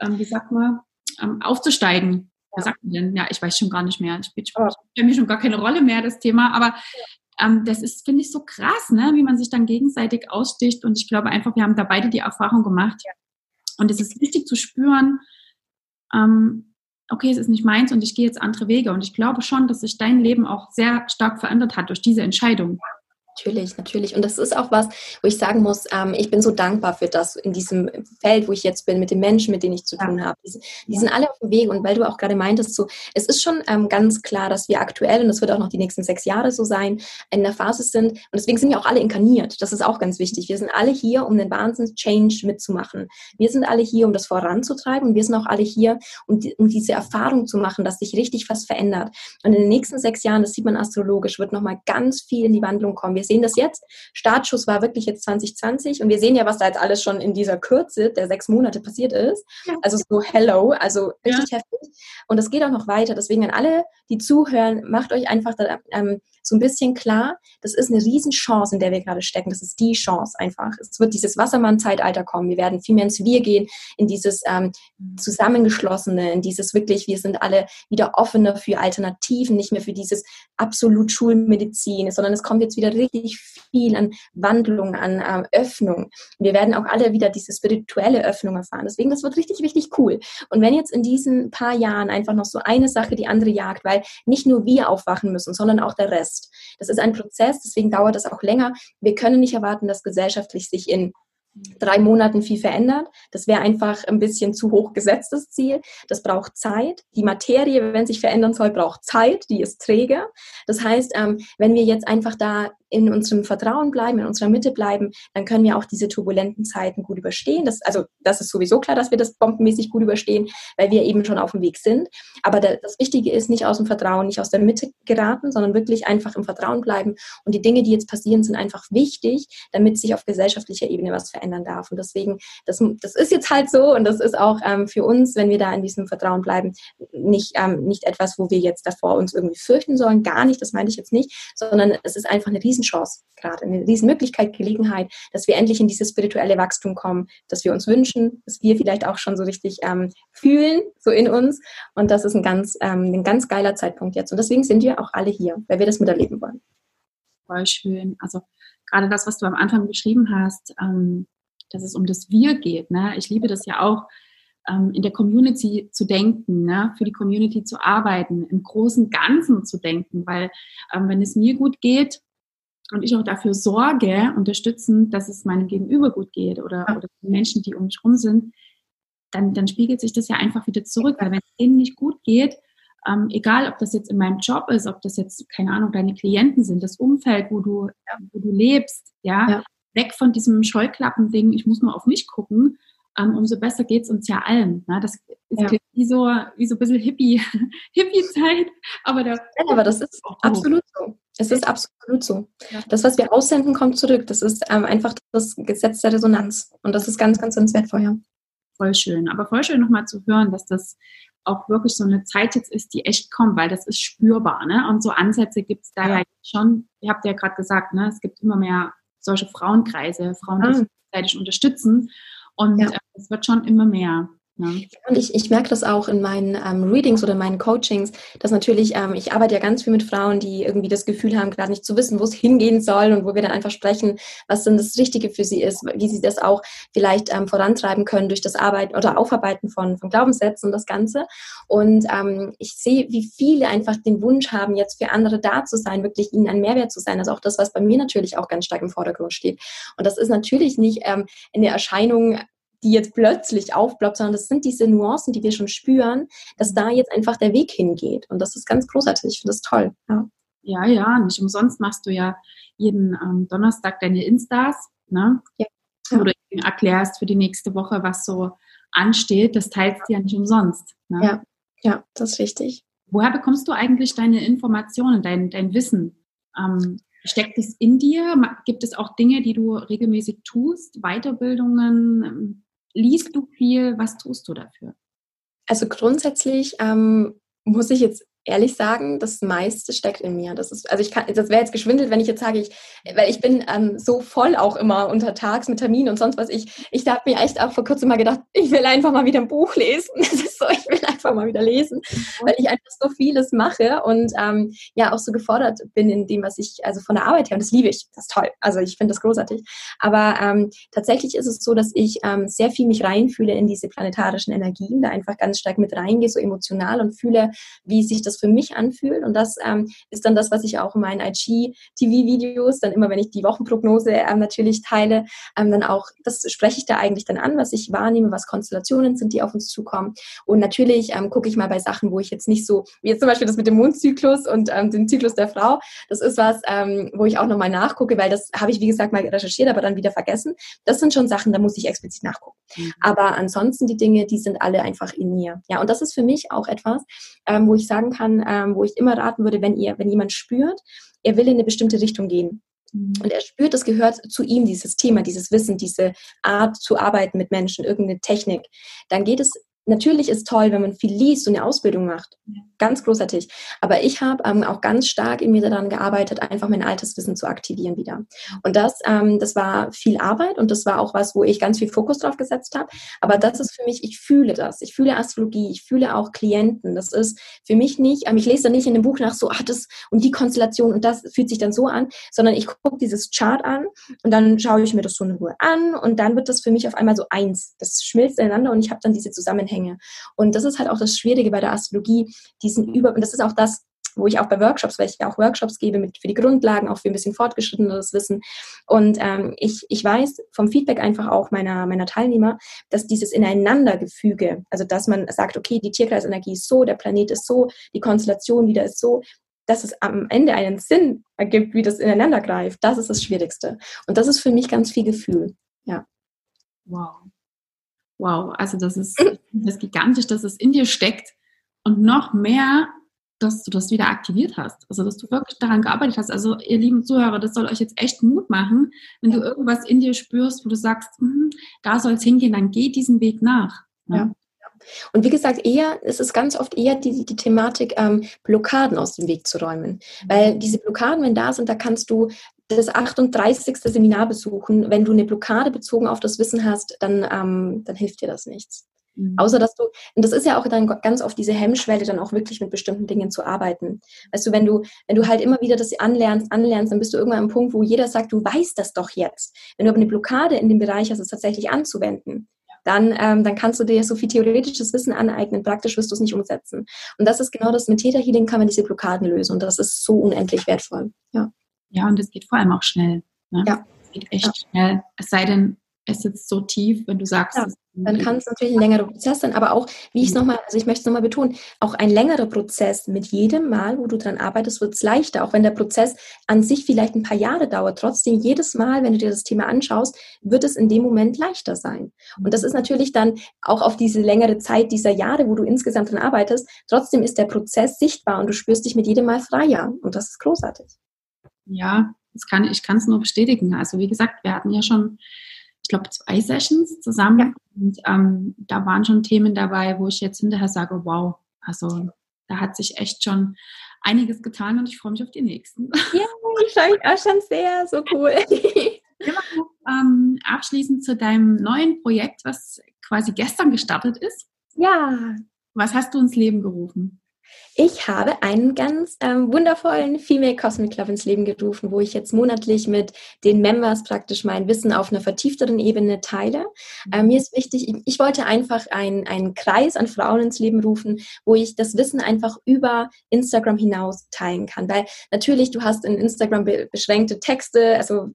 ähm, wie sagt man, ähm, aufzusteigen. Ja. Was sagt man denn? Ja, ich weiß schon gar nicht mehr. Das spielt, oh. spielt mir schon gar keine Rolle mehr, das Thema. Aber ähm, das ist, finde ich, so krass, ne? wie man sich dann gegenseitig aussticht. Und ich glaube einfach, wir haben da beide die Erfahrung gemacht. Ja. Und es ist wichtig zu spüren, ähm, okay, es ist nicht meins und ich gehe jetzt andere Wege. Und ich glaube schon, dass sich dein Leben auch sehr stark verändert hat durch diese Entscheidung. Natürlich, natürlich. Und das ist auch was, wo ich sagen muss, ähm, ich bin so dankbar für das in diesem Feld, wo ich jetzt bin, mit den Menschen, mit denen ich zu tun habe. Die, die sind alle auf dem Weg. Und weil du auch gerade meintest, so, es ist schon ähm, ganz klar, dass wir aktuell, und das wird auch noch die nächsten sechs Jahre so sein, in der Phase sind. Und deswegen sind wir auch alle inkarniert. Das ist auch ganz wichtig. Wir sind alle hier, um den Wahnsinns-Change mitzumachen. Wir sind alle hier, um das voranzutreiben. Und wir sind auch alle hier, um, die, um diese Erfahrung zu machen, dass sich richtig was verändert. Und in den nächsten sechs Jahren, das sieht man astrologisch, wird nochmal ganz viel in die Wandlung kommen. Wir wir sehen das jetzt. Startschuss war wirklich jetzt 2020 und wir sehen ja, was da jetzt alles schon in dieser Kürze der sechs Monate passiert ist. Ja. Also so hello, also richtig ja. heftig. Und es geht auch noch weiter. Deswegen an alle, die zuhören, macht euch einfach da, ähm, so ein bisschen klar, das ist eine Riesenchance, in der wir gerade stecken. Das ist die Chance einfach. Es wird dieses Wassermann-Zeitalter kommen. Wir werden viel mehr ins Wir gehen, in dieses ähm, Zusammengeschlossene, in dieses wirklich, wir sind alle wieder offener für Alternativen, nicht mehr für dieses absolut Schulmedizin, sondern es kommt jetzt wieder richtig viel an Wandlung, an ähm, Öffnung. wir werden auch alle wieder diese spirituelle Öffnung erfahren. Deswegen, das wird richtig, richtig cool. Und wenn jetzt in diesen paar Jahren einfach noch so eine Sache die andere jagt, weil nicht nur wir aufwachen müssen, sondern auch der Rest. Das ist ein Prozess, deswegen dauert das auch länger. Wir können nicht erwarten, dass gesellschaftlich sich in drei Monaten viel verändert. Das wäre einfach ein bisschen zu hoch gesetztes Ziel. Das braucht Zeit. Die Materie, wenn sich verändern soll, braucht Zeit. Die ist träge. Das heißt, ähm, wenn wir jetzt einfach da in unserem Vertrauen bleiben, in unserer Mitte bleiben, dann können wir auch diese turbulenten Zeiten gut überstehen. Das, also das ist sowieso klar, dass wir das bombenmäßig gut überstehen, weil wir eben schon auf dem Weg sind. Aber das Wichtige ist, nicht aus dem Vertrauen, nicht aus der Mitte geraten, sondern wirklich einfach im Vertrauen bleiben. Und die Dinge, die jetzt passieren, sind einfach wichtig, damit sich auf gesellschaftlicher Ebene was verändern darf. Und deswegen, das, das ist jetzt halt so und das ist auch ähm, für uns, wenn wir da in diesem Vertrauen bleiben, nicht, ähm, nicht etwas, wo wir jetzt davor uns irgendwie fürchten sollen. Gar nicht, das meinte ich jetzt nicht, sondern es ist einfach eine riesen Riesenchance gerade, eine Riesenmöglichkeit, Gelegenheit, dass wir endlich in dieses spirituelle Wachstum kommen, das wir uns wünschen, das wir vielleicht auch schon so richtig ähm, fühlen, so in uns. Und das ist ein ganz, ähm, ein ganz geiler Zeitpunkt jetzt. Und deswegen sind wir auch alle hier, weil wir das miterleben wollen. Voll schön. Also gerade das, was du am Anfang beschrieben hast, ähm, dass es um das Wir geht. Ne? Ich liebe das ja auch, ähm, in der Community zu denken, ne? für die Community zu arbeiten, im großen Ganzen zu denken, weil ähm, wenn es mir gut geht, und ich auch dafür sorge, unterstützen, dass es meinem Gegenüber gut geht oder, ja. oder den Menschen, die um mich herum sind, dann, dann spiegelt sich das ja einfach wieder zurück. Weil wenn es denen nicht gut geht, ähm, egal ob das jetzt in meinem Job ist, ob das jetzt, keine Ahnung, deine Klienten sind, das Umfeld, wo du, wo du lebst, ja, ja. Weg von diesem Scheuklappending, ich muss nur auf mich gucken, ähm, umso besser geht es uns ja allen. Ne? Das ist ja. wie, so, wie so ein bisschen Hippie, Hippie-Zeit. Aber, ja, aber das ist absolut so. Es ist absolut so. Das, was wir aussenden, kommt zurück. Das ist ähm, einfach das Gesetz der Resonanz. Und das ist ganz, ganz, ganz wertvoll. Ja. voll schön. Aber voll schön nochmal zu hören, dass das auch wirklich so eine Zeit jetzt ist, die echt kommt, weil das ist spürbar. Ne? Und so Ansätze gibt es da ja. ja schon, ihr habt ja gerade gesagt, ne? es gibt immer mehr solche Frauenkreise, Frauen, die ah. sich gegenseitig unterstützen. Und ja. äh, es wird schon immer mehr. Ja. Und ich, ich merke das auch in meinen ähm, Readings oder meinen Coachings, dass natürlich, ähm, ich arbeite ja ganz viel mit Frauen, die irgendwie das Gefühl haben, gerade nicht zu wissen, wo es hingehen soll und wo wir dann einfach sprechen, was denn das Richtige für sie ist, wie sie das auch vielleicht ähm, vorantreiben können durch das Arbeiten oder Aufarbeiten von, von Glaubenssätzen und das Ganze. Und ähm, ich sehe, wie viele einfach den Wunsch haben, jetzt für andere da zu sein, wirklich ihnen ein Mehrwert zu sein. Also auch das, was bei mir natürlich auch ganz stark im Vordergrund steht. Und das ist natürlich nicht ähm, eine Erscheinung die jetzt plötzlich aufploppt, sondern das sind diese Nuancen, die wir schon spüren, dass da jetzt einfach der Weg hingeht. Und das ist ganz großartig. Ich finde das toll. Ja. ja, ja, nicht umsonst machst du ja jeden ähm, Donnerstag deine Instas, ne? Ja. Wo du erklärst für die nächste Woche, was so ansteht. Das teilst du ja nicht umsonst. Ne? Ja, ja, das ist richtig. Woher bekommst du eigentlich deine Informationen, dein, dein Wissen? Ähm, steckt es in dir? Gibt es auch Dinge, die du regelmäßig tust? Weiterbildungen? Liest du viel? Was tust du dafür? Also grundsätzlich ähm, muss ich jetzt ehrlich sagen, das meiste steckt in mir. Das ist, also ich kann, das wäre jetzt geschwindelt, wenn ich jetzt sage, ich, weil ich bin ähm, so voll auch immer untertags mit Terminen und sonst was. Ich, ich habe mir echt auch vor kurzem mal gedacht, ich will einfach mal wieder ein Buch lesen. Das ist so, ich will einfach mal wieder lesen, weil ich einfach so vieles mache und ähm, ja auch so gefordert bin in dem, was ich, also von der Arbeit her, und das liebe ich, das ist toll. Also ich finde das großartig. Aber ähm, tatsächlich ist es so, dass ich ähm, sehr viel mich reinfühle in diese planetarischen Energien, da einfach ganz stark mit reingehe, so emotional und fühle, wie sich das das für mich anfühlt. Und das ähm, ist dann das, was ich auch in meinen IG-TV-Videos, dann immer, wenn ich die Wochenprognose ähm, natürlich teile, ähm, dann auch, das spreche ich da eigentlich dann an, was ich wahrnehme, was Konstellationen sind, die auf uns zukommen. Und natürlich ähm, gucke ich mal bei Sachen, wo ich jetzt nicht so, wie jetzt zum Beispiel das mit dem Mondzyklus und ähm, dem Zyklus der Frau, das ist was, ähm, wo ich auch nochmal nachgucke, weil das habe ich, wie gesagt, mal recherchiert, aber dann wieder vergessen. Das sind schon Sachen, da muss ich explizit nachgucken. Mhm. Aber ansonsten die Dinge, die sind alle einfach in mir. Ja, und das ist für mich auch etwas, ähm, wo ich sagen kann, ähm, wo ich immer raten würde, wenn ihr, wenn jemand spürt, er will in eine bestimmte Richtung gehen. Mhm. Und er spürt, es gehört zu ihm, dieses Thema, dieses Wissen, diese Art zu arbeiten mit Menschen, irgendeine Technik. Dann geht es natürlich ist toll, wenn man viel liest und eine Ausbildung macht. Ganz großartig. Aber ich habe ähm, auch ganz stark in mir daran gearbeitet, einfach mein altes Wissen zu aktivieren wieder. Und das, ähm, das war viel Arbeit und das war auch was, wo ich ganz viel Fokus drauf gesetzt habe. Aber das ist für mich, ich fühle das. Ich fühle Astrologie, ich fühle auch Klienten. Das ist für mich nicht, ähm, ich lese da nicht in dem Buch nach so, ah, das und die Konstellation und das fühlt sich dann so an, sondern ich gucke dieses Chart an und dann schaue ich mir das so in Ruhe an und dann wird das für mich auf einmal so eins. Das schmilzt ineinander und ich habe dann diese Zusammenhänge Zusammenhänge. Und das ist halt auch das Schwierige bei der Astrologie, diesen Über, und das ist auch das, wo ich auch bei Workshops, weil ich ja auch Workshops gebe mit, für die Grundlagen, auch für ein bisschen fortgeschritteneres Wissen. Und ähm, ich, ich weiß vom Feedback einfach auch meiner, meiner Teilnehmer, dass dieses Ineinandergefüge, also dass man sagt, okay, die Tierkreisenergie ist so, der Planet ist so, die Konstellation wieder ist so, dass es am Ende einen Sinn ergibt, wie das ineinander greift, das ist das Schwierigste. Und das ist für mich ganz viel Gefühl. Ja. Wow. Wow, also das ist, das ist gigantisch, dass es in dir steckt und noch mehr, dass du das wieder aktiviert hast. Also dass du wirklich daran gearbeitet hast. Also ihr lieben Zuhörer, das soll euch jetzt echt Mut machen, wenn du irgendwas in dir spürst, wo du sagst, hm, da soll es hingehen, dann geh diesen Weg nach. Ja. ja. Und wie gesagt, eher, es ist ganz oft eher die, die Thematik, ähm, Blockaden aus dem Weg zu räumen. Weil diese Blockaden, wenn da sind, da kannst du das 38. Seminar besuchen. Wenn du eine Blockade bezogen auf das Wissen hast, dann, ähm, dann hilft dir das nichts. Mhm. Außer dass du, und das ist ja auch dann ganz oft diese Hemmschwelle, dann auch wirklich mit bestimmten Dingen zu arbeiten. Weißt du, wenn du, wenn du halt immer wieder das anlernst, anlernst, dann bist du irgendwann am Punkt, wo jeder sagt, du weißt das doch jetzt. Wenn du aber eine Blockade in dem Bereich hast, es tatsächlich anzuwenden, dann, ähm, dann kannst du dir so viel theoretisches Wissen aneignen, praktisch wirst du es nicht umsetzen. Und das ist genau das, mit Theta Healing kann man diese Blockaden lösen und das ist so unendlich wertvoll. Ja. Ja, und es geht vor allem auch schnell. Ne? Ja. Es geht echt ja. schnell. Es sei denn, es sitzt so tief, wenn du sagst. Ja, dann kann es natürlich ein längerer Prozess sein, aber auch, wie ich es nochmal, also ich möchte es nochmal betonen, auch ein längerer Prozess mit jedem Mal, wo du dran arbeitest, wird es leichter, auch wenn der Prozess an sich vielleicht ein paar Jahre dauert. Trotzdem, jedes Mal, wenn du dir das Thema anschaust, wird es in dem Moment leichter sein. Und das ist natürlich dann auch auf diese längere Zeit dieser Jahre, wo du insgesamt dran arbeitest, trotzdem ist der Prozess sichtbar und du spürst dich mit jedem Mal freier. Und das ist großartig. Ja, das kann, ich kann es nur bestätigen. Also wie gesagt, wir hatten ja schon ich glaube, zwei Sessions zusammen. Ja. Und ähm, da waren schon Themen dabei, wo ich jetzt hinterher sage, wow, also da hat sich echt schon einiges getan und ich freue mich auf die nächsten. Ja, ich freue mich auch schon sehr, so cool. ähm, abschließend zu deinem neuen Projekt, was quasi gestern gestartet ist. Ja. Was hast du ins Leben gerufen? Ich habe einen ganz ähm, wundervollen Female Cosmic Club ins Leben gerufen, wo ich jetzt monatlich mit den Members praktisch mein Wissen auf einer vertiefteren Ebene teile. Ähm, mir ist wichtig, ich, ich wollte einfach ein, einen Kreis an Frauen ins Leben rufen, wo ich das Wissen einfach über Instagram hinaus teilen kann. Weil natürlich, du hast in Instagram be beschränkte Texte, also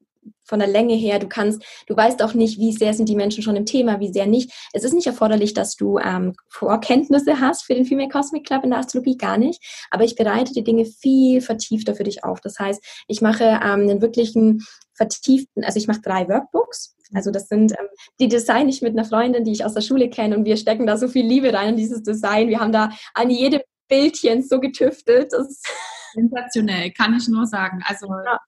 von der Länge her. Du kannst, du weißt auch nicht, wie sehr sind die Menschen schon im Thema, wie sehr nicht. Es ist nicht erforderlich, dass du ähm, Vorkenntnisse hast für den Female Cosmic Club in der Astrologie, gar nicht. Aber ich bereite die Dinge viel vertiefter für dich auf. Das heißt, ich mache ähm, einen wirklichen vertieften, also ich mache drei Workbooks. Also das sind, ähm, die Design ich mit einer Freundin, die ich aus der Schule kenne und wir stecken da so viel Liebe rein in dieses Design. Wir haben da an jedem Bildchen so getüftelt. Das Sensationell, kann ich nur sagen. Also ja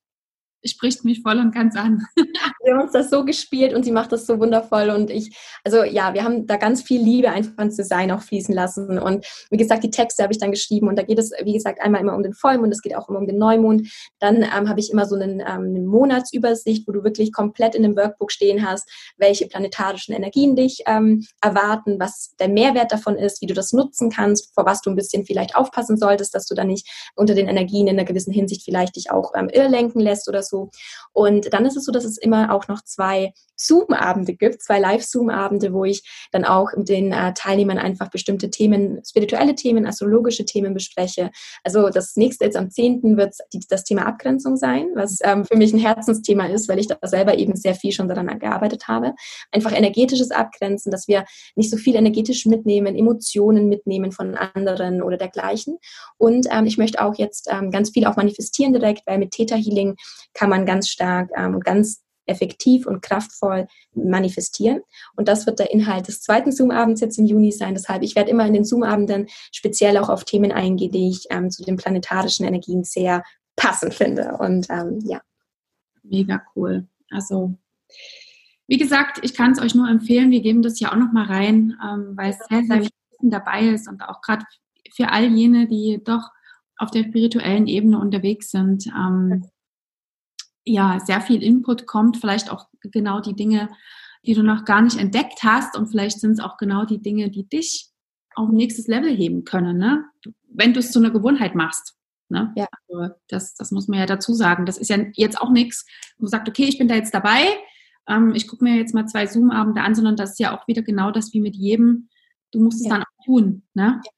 spricht mich voll und ganz an. wir haben uns das so gespielt und sie macht das so wundervoll und ich, also ja, wir haben da ganz viel Liebe einfach ins Design auch fließen lassen und wie gesagt, die Texte habe ich dann geschrieben und da geht es, wie gesagt, einmal immer um den Vollmond, es geht auch immer um den Neumond. Dann ähm, habe ich immer so einen, ähm, eine Monatsübersicht, wo du wirklich komplett in dem Workbook stehen hast, welche planetarischen Energien dich ähm, erwarten, was der Mehrwert davon ist, wie du das nutzen kannst, vor was du ein bisschen vielleicht aufpassen solltest, dass du da nicht unter den Energien in einer gewissen Hinsicht vielleicht dich auch ähm, irrlenken lässt oder so so. Und dann ist es so, dass es immer auch noch zwei Zoom-Abende gibt, zwei Live-Zoom-Abende, wo ich dann auch mit den äh, Teilnehmern einfach bestimmte Themen, spirituelle Themen, astrologische Themen bespreche. Also das nächste jetzt am 10. wird das Thema Abgrenzung sein, was ähm, für mich ein Herzensthema ist, weil ich da selber eben sehr viel schon daran gearbeitet habe. Einfach energetisches Abgrenzen, dass wir nicht so viel energetisch mitnehmen, Emotionen mitnehmen von anderen oder dergleichen. Und ähm, ich möchte auch jetzt ähm, ganz viel auch manifestieren direkt, weil mit Theta Healing kann man ganz stark ähm, und ganz effektiv und kraftvoll manifestieren. Und das wird der Inhalt des zweiten Zoom-Abends jetzt im Juni sein. Deshalb, ich werde immer in den Zoom-Abenden speziell auch auf Themen eingehen, die ich ähm, zu den planetarischen Energien sehr passend finde. Und ähm, ja. Mega cool. Also wie gesagt, ich kann es euch nur empfehlen. Wir geben das ja auch noch mal rein, ähm, weil es sehr, sehr viel dabei ist und auch gerade für all jene, die doch auf der spirituellen Ebene unterwegs sind. Ähm, ja, sehr viel Input kommt, vielleicht auch genau die Dinge, die du noch gar nicht entdeckt hast und vielleicht sind es auch genau die Dinge, die dich auf nächstes Level heben können, ne? wenn du es zu einer Gewohnheit machst. Ne? Ja. Also das, das muss man ja dazu sagen. Das ist ja jetzt auch nichts, wo du sagst, okay, ich bin da jetzt dabei, ähm, ich gucke mir jetzt mal zwei Zoom-Abende an, sondern das ist ja auch wieder genau das wie mit jedem. Du musst es ja. dann auch tun. Ne? Ja.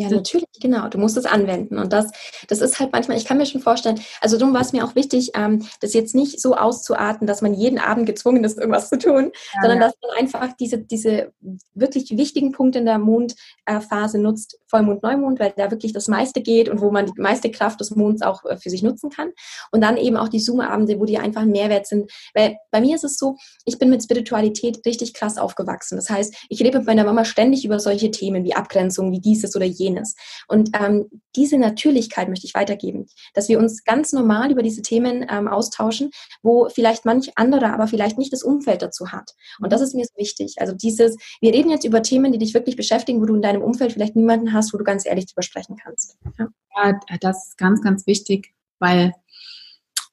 Ja, natürlich, genau. Du musst es anwenden. Und das, das ist halt manchmal, ich kann mir schon vorstellen, also darum war es mir auch wichtig, ähm, das jetzt nicht so auszuarten, dass man jeden Abend gezwungen ist, irgendwas zu tun, ja, sondern ja. dass man einfach diese, diese wirklich wichtigen Punkte in der Mondphase äh, nutzt, Vollmond, Neumond, weil da wirklich das meiste geht und wo man die meiste Kraft des Monds auch äh, für sich nutzen kann. Und dann eben auch die Zoom-Abende, wo die einfach ein Mehrwert sind. Weil bei mir ist es so, ich bin mit Spiritualität richtig krass aufgewachsen. Das heißt, ich rede mit meiner Mama ständig über solche Themen wie Abgrenzung, wie dieses oder jenes jenes. Und ähm, diese Natürlichkeit möchte ich weitergeben, dass wir uns ganz normal über diese Themen ähm, austauschen, wo vielleicht manch anderer aber vielleicht nicht das Umfeld dazu hat. Und das ist mir so wichtig. Also dieses, wir reden jetzt über Themen, die dich wirklich beschäftigen, wo du in deinem Umfeld vielleicht niemanden hast, wo du ganz ehrlich drüber sprechen kannst. Ja, ja das ist ganz, ganz wichtig, weil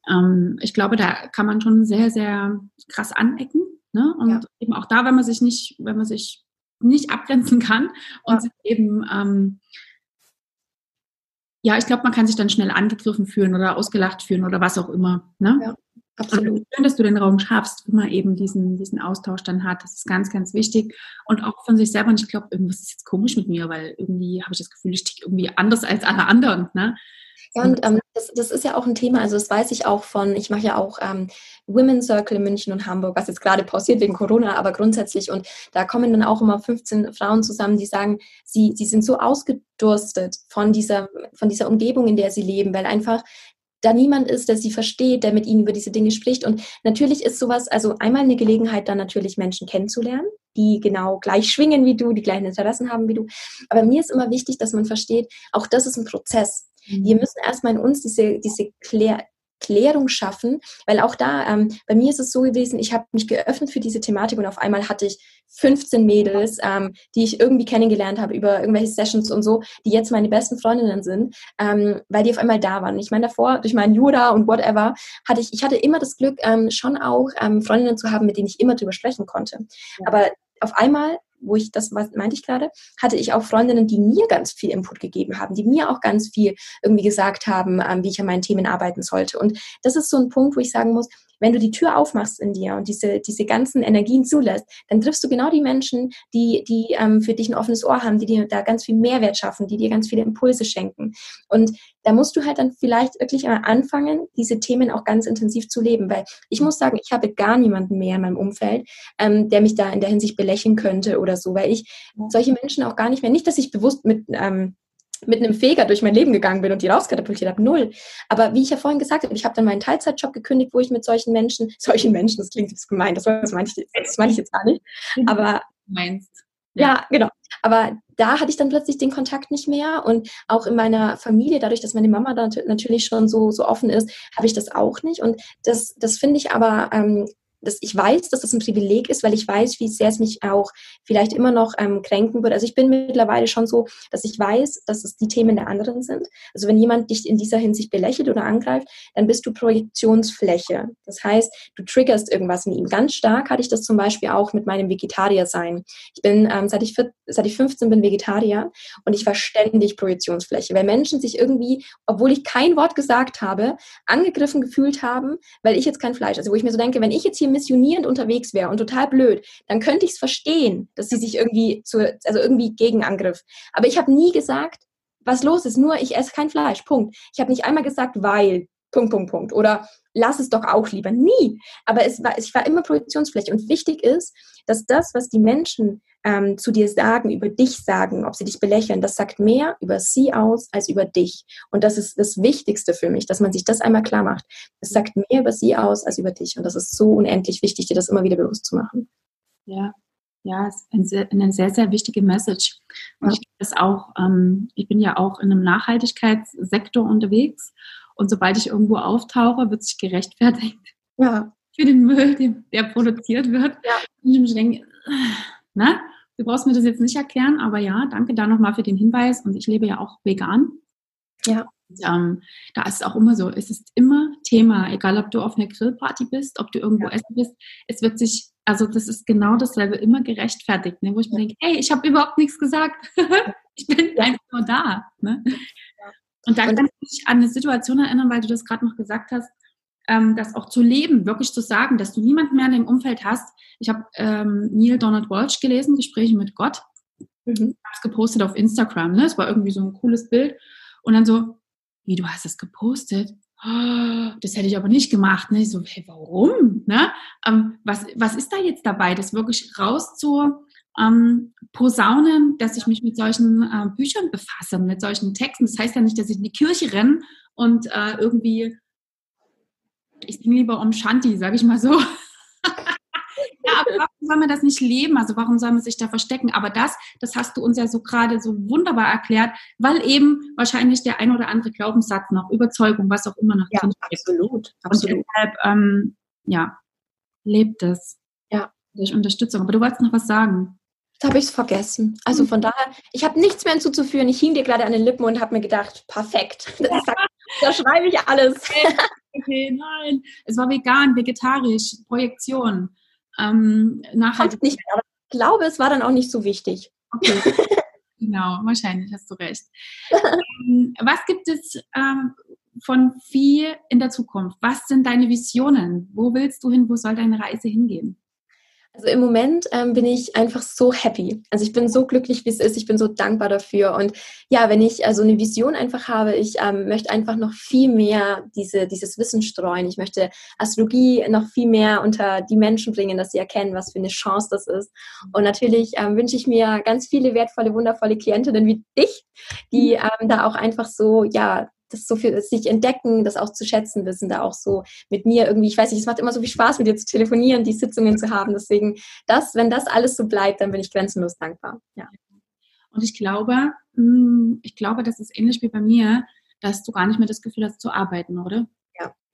ähm, ich glaube, da kann man schon sehr, sehr krass anecken. Ne? Und ja. eben auch da, wenn man sich nicht, wenn man sich nicht abgrenzen kann und ja. eben, ähm, ja, ich glaube, man kann sich dann schnell angegriffen fühlen oder ausgelacht fühlen oder was auch immer. Ne? Ja, absolut. Und schön, dass du den Raum schaffst, wo man eben diesen, diesen Austausch dann hat. Das ist ganz, ganz wichtig. Und auch von sich selber. Und ich glaube, irgendwas ist jetzt komisch mit mir, weil irgendwie habe ich das Gefühl, ich ticke irgendwie anders als alle anderen. Ne? Ja, und ähm, das, das ist ja auch ein Thema, also das weiß ich auch von, ich mache ja auch ähm, Women's Circle in München und Hamburg, was jetzt gerade pausiert wegen Corona, aber grundsätzlich und da kommen dann auch immer 15 Frauen zusammen, die sagen, sie, sie sind so ausgedurstet von dieser, von dieser Umgebung, in der sie leben, weil einfach da niemand ist, der sie versteht, der mit ihnen über diese Dinge spricht. Und natürlich ist sowas, also einmal eine Gelegenheit, dann natürlich Menschen kennenzulernen, die genau gleich schwingen wie du, die gleichen Interessen haben wie du. Aber mir ist immer wichtig, dass man versteht, auch das ist ein Prozess. Mhm. Wir müssen erstmal in uns diese, diese Klär Klärung schaffen, weil auch da, ähm, bei mir ist es so gewesen, ich habe mich geöffnet für diese Thematik und auf einmal hatte ich 15 Mädels, ähm, die ich irgendwie kennengelernt habe über irgendwelche Sessions und so, die jetzt meine besten Freundinnen sind, ähm, weil die auf einmal da waren. Ich meine, davor, durch meinen Jura und whatever, hatte ich, ich hatte immer das Glück, ähm, schon auch ähm, Freundinnen zu haben, mit denen ich immer drüber sprechen konnte. Ja. Aber auf einmal wo ich das was meinte ich gerade, hatte ich auch Freundinnen, die mir ganz viel Input gegeben haben, die mir auch ganz viel irgendwie gesagt haben, ähm, wie ich an meinen Themen arbeiten sollte. Und das ist so ein Punkt, wo ich sagen muss, wenn du die Tür aufmachst in dir und diese, diese ganzen Energien zulässt, dann triffst du genau die Menschen, die, die ähm, für dich ein offenes Ohr haben, die dir da ganz viel Mehrwert schaffen, die dir ganz viele Impulse schenken. Und da musst du halt dann vielleicht wirklich mal anfangen, diese Themen auch ganz intensiv zu leben. Weil ich muss sagen, ich habe gar niemanden mehr in meinem Umfeld, ähm, der mich da in der Hinsicht belächeln könnte oder so, weil ich solche Menschen auch gar nicht mehr, nicht, dass ich bewusst mit ähm, mit einem Feger durch mein Leben gegangen bin und die rauskatapultiert habe, null. Aber wie ich ja vorhin gesagt habe, ich habe dann meinen Teilzeitjob gekündigt, wo ich mit solchen Menschen, solchen Menschen, das klingt jetzt gemein, das, das meine ich, das meine ich jetzt gar nicht. Aber meinst. Ja. ja, genau. Aber da hatte ich dann plötzlich den Kontakt nicht mehr und auch in meiner Familie, dadurch, dass meine Mama da natürlich schon so, so offen ist, habe ich das auch nicht. Und das, das finde ich aber ähm, dass ich weiß, dass das ein Privileg ist, weil ich weiß, wie sehr es mich auch vielleicht immer noch ähm, kränken wird. Also ich bin mittlerweile schon so, dass ich weiß, dass es die Themen der anderen sind. Also wenn jemand dich in dieser Hinsicht belächelt oder angreift, dann bist du Projektionsfläche. Das heißt, du triggerst irgendwas in ihm. Ganz stark hatte ich das zum Beispiel auch mit meinem Vegetarier-Sein. Ich bin, ähm, seit, ich, seit ich 15 bin, Vegetarier und ich war ständig Projektionsfläche, weil Menschen sich irgendwie, obwohl ich kein Wort gesagt habe, angegriffen gefühlt haben, weil ich jetzt kein Fleisch, also wo ich mir so denke, wenn ich jetzt hier hier missionierend unterwegs wäre und total blöd, dann könnte ich es verstehen, dass sie sich irgendwie zu, also irgendwie Gegenangriff. Aber ich habe nie gesagt, was los ist, nur ich esse kein Fleisch. Punkt. Ich habe nicht einmal gesagt, weil. Punkt, Punkt, Punkt. Oder lass es doch auch lieber. Nie. Aber es war, ich war immer Projektionsfläche. Und wichtig ist, dass das, was die Menschen ähm, zu dir sagen, über dich sagen, ob sie dich belächeln, das sagt mehr über sie aus als über dich. Und das ist das Wichtigste für mich, dass man sich das einmal klar macht. Es sagt mehr über sie aus als über dich. Und das ist so unendlich wichtig, dir das immer wieder bewusst zu machen. Ja, ja, ist ein sehr, eine sehr, sehr wichtige Message. Und ich, auch, ähm, ich bin ja auch in einem Nachhaltigkeitssektor unterwegs und sobald ich irgendwo auftauche, wird sich gerechtfertigt. Ja. Für den Müll, der, produziert wird. Ja. Und ich denke, na, du brauchst mir das jetzt nicht erklären, aber ja, danke da nochmal für den Hinweis. Und ich lebe ja auch vegan. Ja. Und, ähm, da ist es auch immer so, es ist immer Thema, egal ob du auf einer Grillparty bist, ob du irgendwo ja. essen bist, es wird sich, also das ist genau dasselbe, immer gerechtfertigt, ne? wo ich mir denke, hey, ich habe überhaupt nichts gesagt, ich bin einfach nur da. Ne? Und dann kann ich mich an eine Situation erinnern, weil du das gerade noch gesagt hast, ähm, das auch zu leben, wirklich zu sagen, dass du niemanden mehr in dem Umfeld hast. Ich habe ähm, Neil Donald Walsh gelesen, Gespräche mit Gott. Mhm. Ich habe es gepostet auf Instagram. Ne? Es war irgendwie so ein cooles Bild. Und dann so, wie, du hast es gepostet? Oh, das hätte ich aber nicht gemacht. Ne? Ich so, hey, warum? Ne? Ähm, was, was ist da jetzt dabei, das wirklich raus zu, ähm, posaunen, dass ich mich mit solchen äh, Büchern befasse, mit solchen Texten. Das heißt ja nicht, dass ich in die Kirche renne und äh, irgendwie, ich singe lieber um Shanti, sage ich mal so. ja, aber warum soll man das nicht leben? Also warum soll man sich da verstecken? Aber das, das hast du uns ja so gerade so wunderbar erklärt, weil eben wahrscheinlich der ein oder andere Glaubenssatz noch, Überzeugung, was auch immer noch ja, absolut, absolut. Und deshalb, ähm, ja, lebt es. Ja. Durch Unterstützung. Aber du wolltest noch was sagen. Jetzt habe ich es vergessen. Also von daher, ich habe nichts mehr hinzuzufügen. Ich hing dir gerade an den Lippen und habe mir gedacht, perfekt. da schreibe ich alles. Okay, nein. Es war vegan, vegetarisch, Projektion. Ähm, nachhaltig. Nicht, aber ich glaube, es war dann auch nicht so wichtig. Okay. genau, wahrscheinlich hast du recht. ähm, was gibt es ähm, von Vieh in der Zukunft? Was sind deine Visionen? Wo willst du hin? Wo soll deine Reise hingehen? Also im Moment ähm, bin ich einfach so happy. Also ich bin so glücklich, wie es ist. Ich bin so dankbar dafür. Und ja, wenn ich also eine Vision einfach habe, ich ähm, möchte einfach noch viel mehr diese, dieses Wissen streuen. Ich möchte Astrologie noch viel mehr unter die Menschen bringen, dass sie erkennen, was für eine Chance das ist. Und natürlich ähm, wünsche ich mir ganz viele wertvolle, wundervolle Klientinnen wie dich, die mhm. ähm, da auch einfach so, ja, das so viel sich entdecken, das auch zu schätzen wissen, da auch so mit mir irgendwie, ich weiß nicht, es macht immer so viel Spaß, mit dir zu telefonieren, die Sitzungen zu haben. Deswegen, das, wenn das alles so bleibt, dann bin ich grenzenlos dankbar. Ja. Und ich glaube, hm, ich glaube, das ist ähnlich wie bei mir, dass du gar nicht mehr das Gefühl hast zu arbeiten, oder?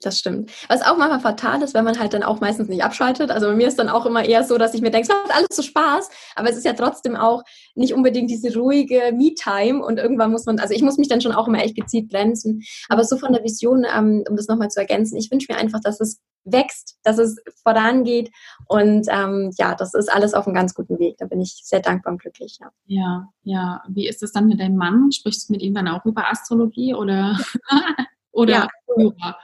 Das stimmt. Was auch manchmal fatal ist, wenn man halt dann auch meistens nicht abschaltet. Also bei mir ist dann auch immer eher so, dass ich mir denke, es macht alles so Spaß, aber es ist ja trotzdem auch nicht unbedingt diese ruhige Me-Time und irgendwann muss man, also ich muss mich dann schon auch immer echt gezielt bremsen. Aber so von der Vision, ähm, um das nochmal zu ergänzen, ich wünsche mir einfach, dass es wächst, dass es vorangeht und ähm, ja, das ist alles auf einem ganz guten Weg. Da bin ich sehr dankbar und glücklich. Ja, ja. ja. Wie ist es dann mit deinem Mann? Sprichst du mit ihm dann auch über Astrologie oder? Oder ja. Jura?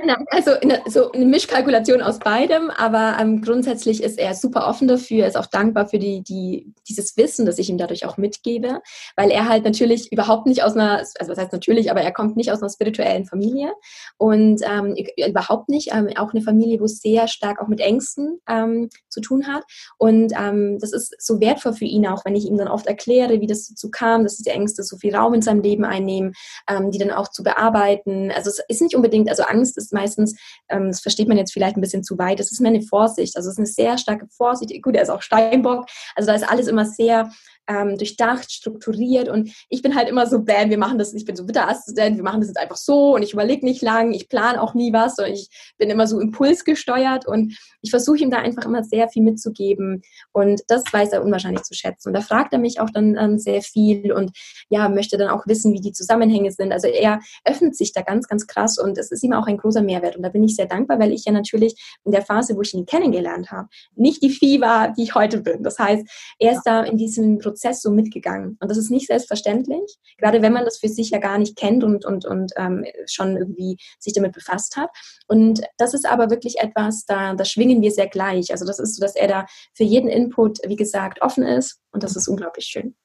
Genau, also eine, so eine Mischkalkulation aus beidem, aber ähm, grundsätzlich ist er super offen dafür, ist auch dankbar für die, die, dieses Wissen, das ich ihm dadurch auch mitgebe, weil er halt natürlich überhaupt nicht aus einer, also was heißt natürlich, aber er kommt nicht aus einer spirituellen Familie und ähm, überhaupt nicht, ähm, auch eine Familie, wo es sehr stark auch mit Ängsten ähm, zu tun hat und ähm, das ist so wertvoll für ihn auch, wenn ich ihm dann oft erkläre, wie das dazu kam, dass diese Ängste so viel Raum in seinem Leben einnehmen, ähm, die dann auch zu bearbeiten. Also es ist nicht unbedingt, also Angst ist meistens, ähm, das versteht man jetzt vielleicht ein bisschen zu weit, es ist mehr eine Vorsicht, also es ist eine sehr starke Vorsicht. Gut, er ist auch Steinbock, also da ist alles immer sehr ähm, durchdacht, strukturiert und ich bin halt immer so, bam, wir machen das, ich bin so Witterassistent, wir machen das jetzt einfach so und ich überlege nicht lang, ich plane auch nie was, sondern ich bin immer so impulsgesteuert und ich versuche ihm da einfach immer sehr viel mitzugeben und das weiß er unwahrscheinlich zu schätzen. Und da fragt er mich auch dann ähm, sehr viel und ja, möchte dann auch wissen, wie die Zusammenhänge sind. Also er öffnet sich da ganz, ganz krass und es ist ihm auch ein großer Mehrwert und da bin ich sehr dankbar, weil ich ja natürlich in der Phase, wo ich ihn kennengelernt habe, nicht die Vieh war, die ich heute bin. Das heißt, er ist da in diesem Prozess Prozess so mitgegangen. Und das ist nicht selbstverständlich, gerade wenn man das für sich ja gar nicht kennt und, und, und ähm, schon irgendwie sich damit befasst hat. Und das ist aber wirklich etwas, da, da schwingen wir sehr gleich. Also das ist so, dass er da für jeden Input, wie gesagt, offen ist und das ist unglaublich schön.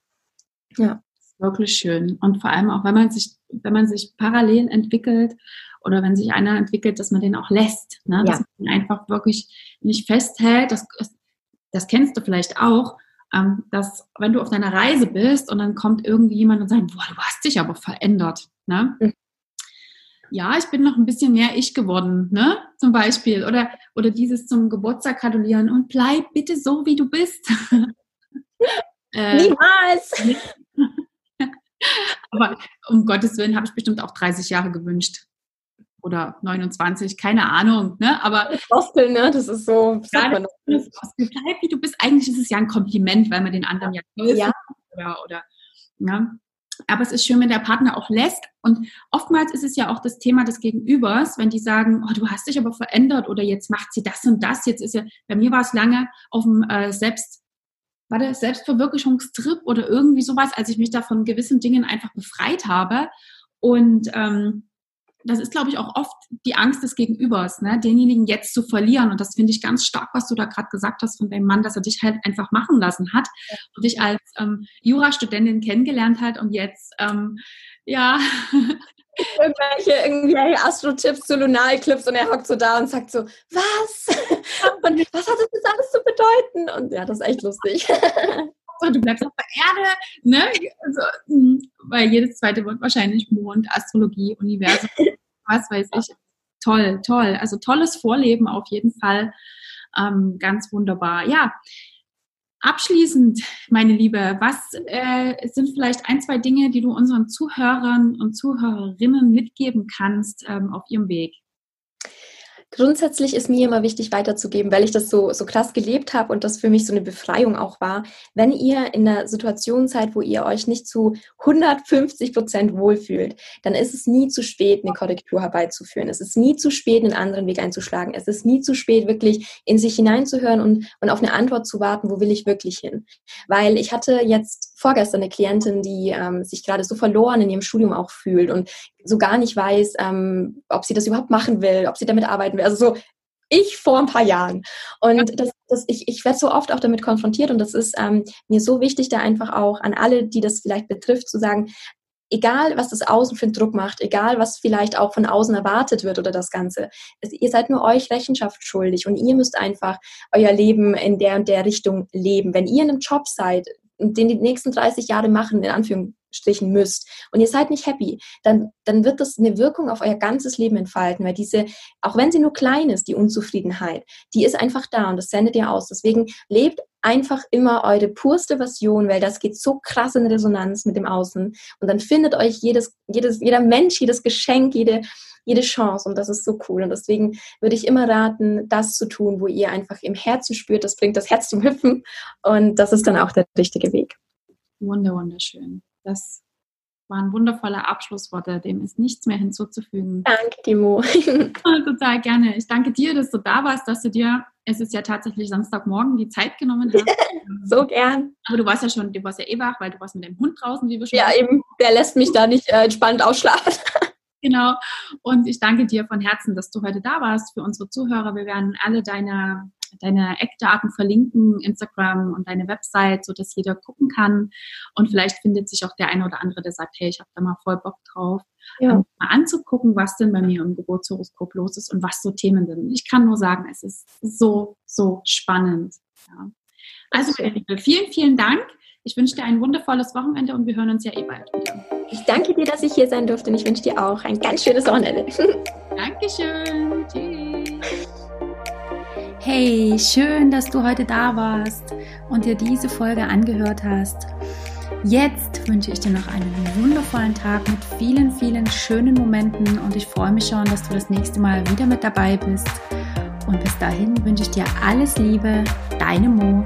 Ja. Wirklich schön. Und vor allem auch, wenn man sich, wenn man sich parallel entwickelt oder wenn sich einer entwickelt, dass man den auch lässt. Ne? Dass man einfach wirklich nicht festhält. Das, das kennst du vielleicht auch ähm, dass wenn du auf deiner Reise bist und dann kommt irgendwie jemand und sagt, boah, du hast dich aber verändert. Ne? Mhm. Ja, ich bin noch ein bisschen mehr ich geworden, ne? Zum Beispiel. Oder, oder dieses zum Geburtstag gratulieren und bleib bitte so, wie du bist. äh, Niemals! aber um Gottes Willen habe ich bestimmt auch 30 Jahre gewünscht oder 29, keine Ahnung, ne? Aber Gospel, ne? Das ist so. Gerade bleib wie du bist. Eigentlich ist es ja ein Kompliment, weil man den anderen ja toll ja. oder oder ja. Aber es ist schön, wenn der Partner auch lässt. Und oftmals ist es ja auch das Thema des Gegenübers, wenn die sagen, oh, du hast dich aber verändert oder jetzt macht sie das und das. Jetzt ist ja, bei mir war es lange auf dem äh, Selbst, war der Selbstverwirklichungstrip oder irgendwie sowas, als ich mich da von gewissen Dingen einfach befreit habe. Und ähm, das ist, glaube ich, auch oft die Angst des Gegenübers, ne? denjenigen jetzt zu verlieren. Und das finde ich ganz stark, was du da gerade gesagt hast von deinem Mann, dass er dich halt einfach machen lassen hat und dich als ähm, Jurastudentin kennengelernt hat und jetzt, ähm, ja. Irgendwelche, irgendwelche Astro-Tipps zu Lunalclips und er hockt so da und sagt so, was? Und was hat das alles zu bedeuten? Und ja, das ist echt lustig. Hauptsache du bleibst auf der Erde, ne? Also, weil jedes zweite Wort wahrscheinlich Mond, Astrologie, Universum, was weiß ich. Toll, toll. Also tolles Vorleben auf jeden Fall. Ähm, ganz wunderbar. Ja. Abschließend, meine Liebe, was äh, sind vielleicht ein, zwei Dinge, die du unseren Zuhörern und Zuhörerinnen mitgeben kannst ähm, auf ihrem Weg? Grundsätzlich ist mir immer wichtig weiterzugeben, weil ich das so, so krass gelebt habe und das für mich so eine Befreiung auch war. Wenn ihr in einer Situation seid, wo ihr euch nicht zu 150 Prozent wohlfühlt, dann ist es nie zu spät, eine Korrektur herbeizuführen. Es ist nie zu spät, einen anderen Weg einzuschlagen. Es ist nie zu spät, wirklich in sich hineinzuhören und, und auf eine Antwort zu warten, wo will ich wirklich hin. Weil ich hatte jetzt vorgestern eine Klientin, die ähm, sich gerade so verloren in ihrem Studium auch fühlt und so gar nicht weiß, ähm, ob sie das überhaupt machen will, ob sie damit arbeiten will. Also so ich vor ein paar Jahren. Und das, das, ich, ich werde so oft auch damit konfrontiert und das ist ähm, mir so wichtig, da einfach auch an alle, die das vielleicht betrifft, zu sagen, egal was das Außen für einen Druck macht, egal was vielleicht auch von außen erwartet wird oder das Ganze, es, ihr seid nur euch Rechenschaft schuldig und ihr müsst einfach euer Leben in der und der Richtung leben. Wenn ihr in einem Job seid, den die nächsten 30 Jahre machen, in Anführungszeichen, Anführungsstrichen müsst und ihr seid nicht happy, dann, dann wird das eine Wirkung auf euer ganzes Leben entfalten, weil diese, auch wenn sie nur klein ist, die Unzufriedenheit, die ist einfach da und das sendet ihr aus. Deswegen lebt einfach immer eure purste Version, weil das geht so krass in Resonanz mit dem Außen und dann findet euch jedes, jedes, jeder Mensch, jedes Geschenk, jede, jede Chance und das ist so cool und deswegen würde ich immer raten, das zu tun, wo ihr einfach im Herzen spürt, das bringt das Herz zum Hüpfen und das ist dann auch der richtige Weg. Wunder, wunderschön. Das waren wundervolle Abschlussworte. Dem ist nichts mehr hinzuzufügen. Danke, Timo. Total gerne. Ich danke dir, dass du da warst, dass du dir, es ist ja tatsächlich Samstagmorgen, die Zeit genommen hast. so gern. Aber du warst ja schon, du warst ja eh wach, weil du warst mit dem Hund draußen, wie wir schon Ja, eben. Der lässt mich da nicht äh, entspannt ausschlafen. genau. Und ich danke dir von Herzen, dass du heute da warst für unsere Zuhörer. Wir werden alle deine deine Eckdaten verlinken, Instagram und deine Website, so dass jeder gucken kann. Und vielleicht findet sich auch der eine oder andere, der sagt, hey, ich habe da mal voll Bock drauf, ja. ähm, mal anzugucken, was denn bei mir im Geburtshoroskop los ist und was so Themen sind. Ich kann nur sagen, es ist so, so spannend. Ja. Also, vielen, vielen Dank. Ich wünsche dir ein wundervolles Wochenende und wir hören uns ja eh bald wieder. Ich danke dir, dass ich hier sein durfte und ich wünsche dir auch ein ganz schönes Wochenende. Dankeschön. Hey, schön, dass du heute da warst und dir diese Folge angehört hast. Jetzt wünsche ich dir noch einen wundervollen Tag mit vielen, vielen schönen Momenten und ich freue mich schon, dass du das nächste Mal wieder mit dabei bist. Und bis dahin wünsche ich dir alles Liebe, deine Mo.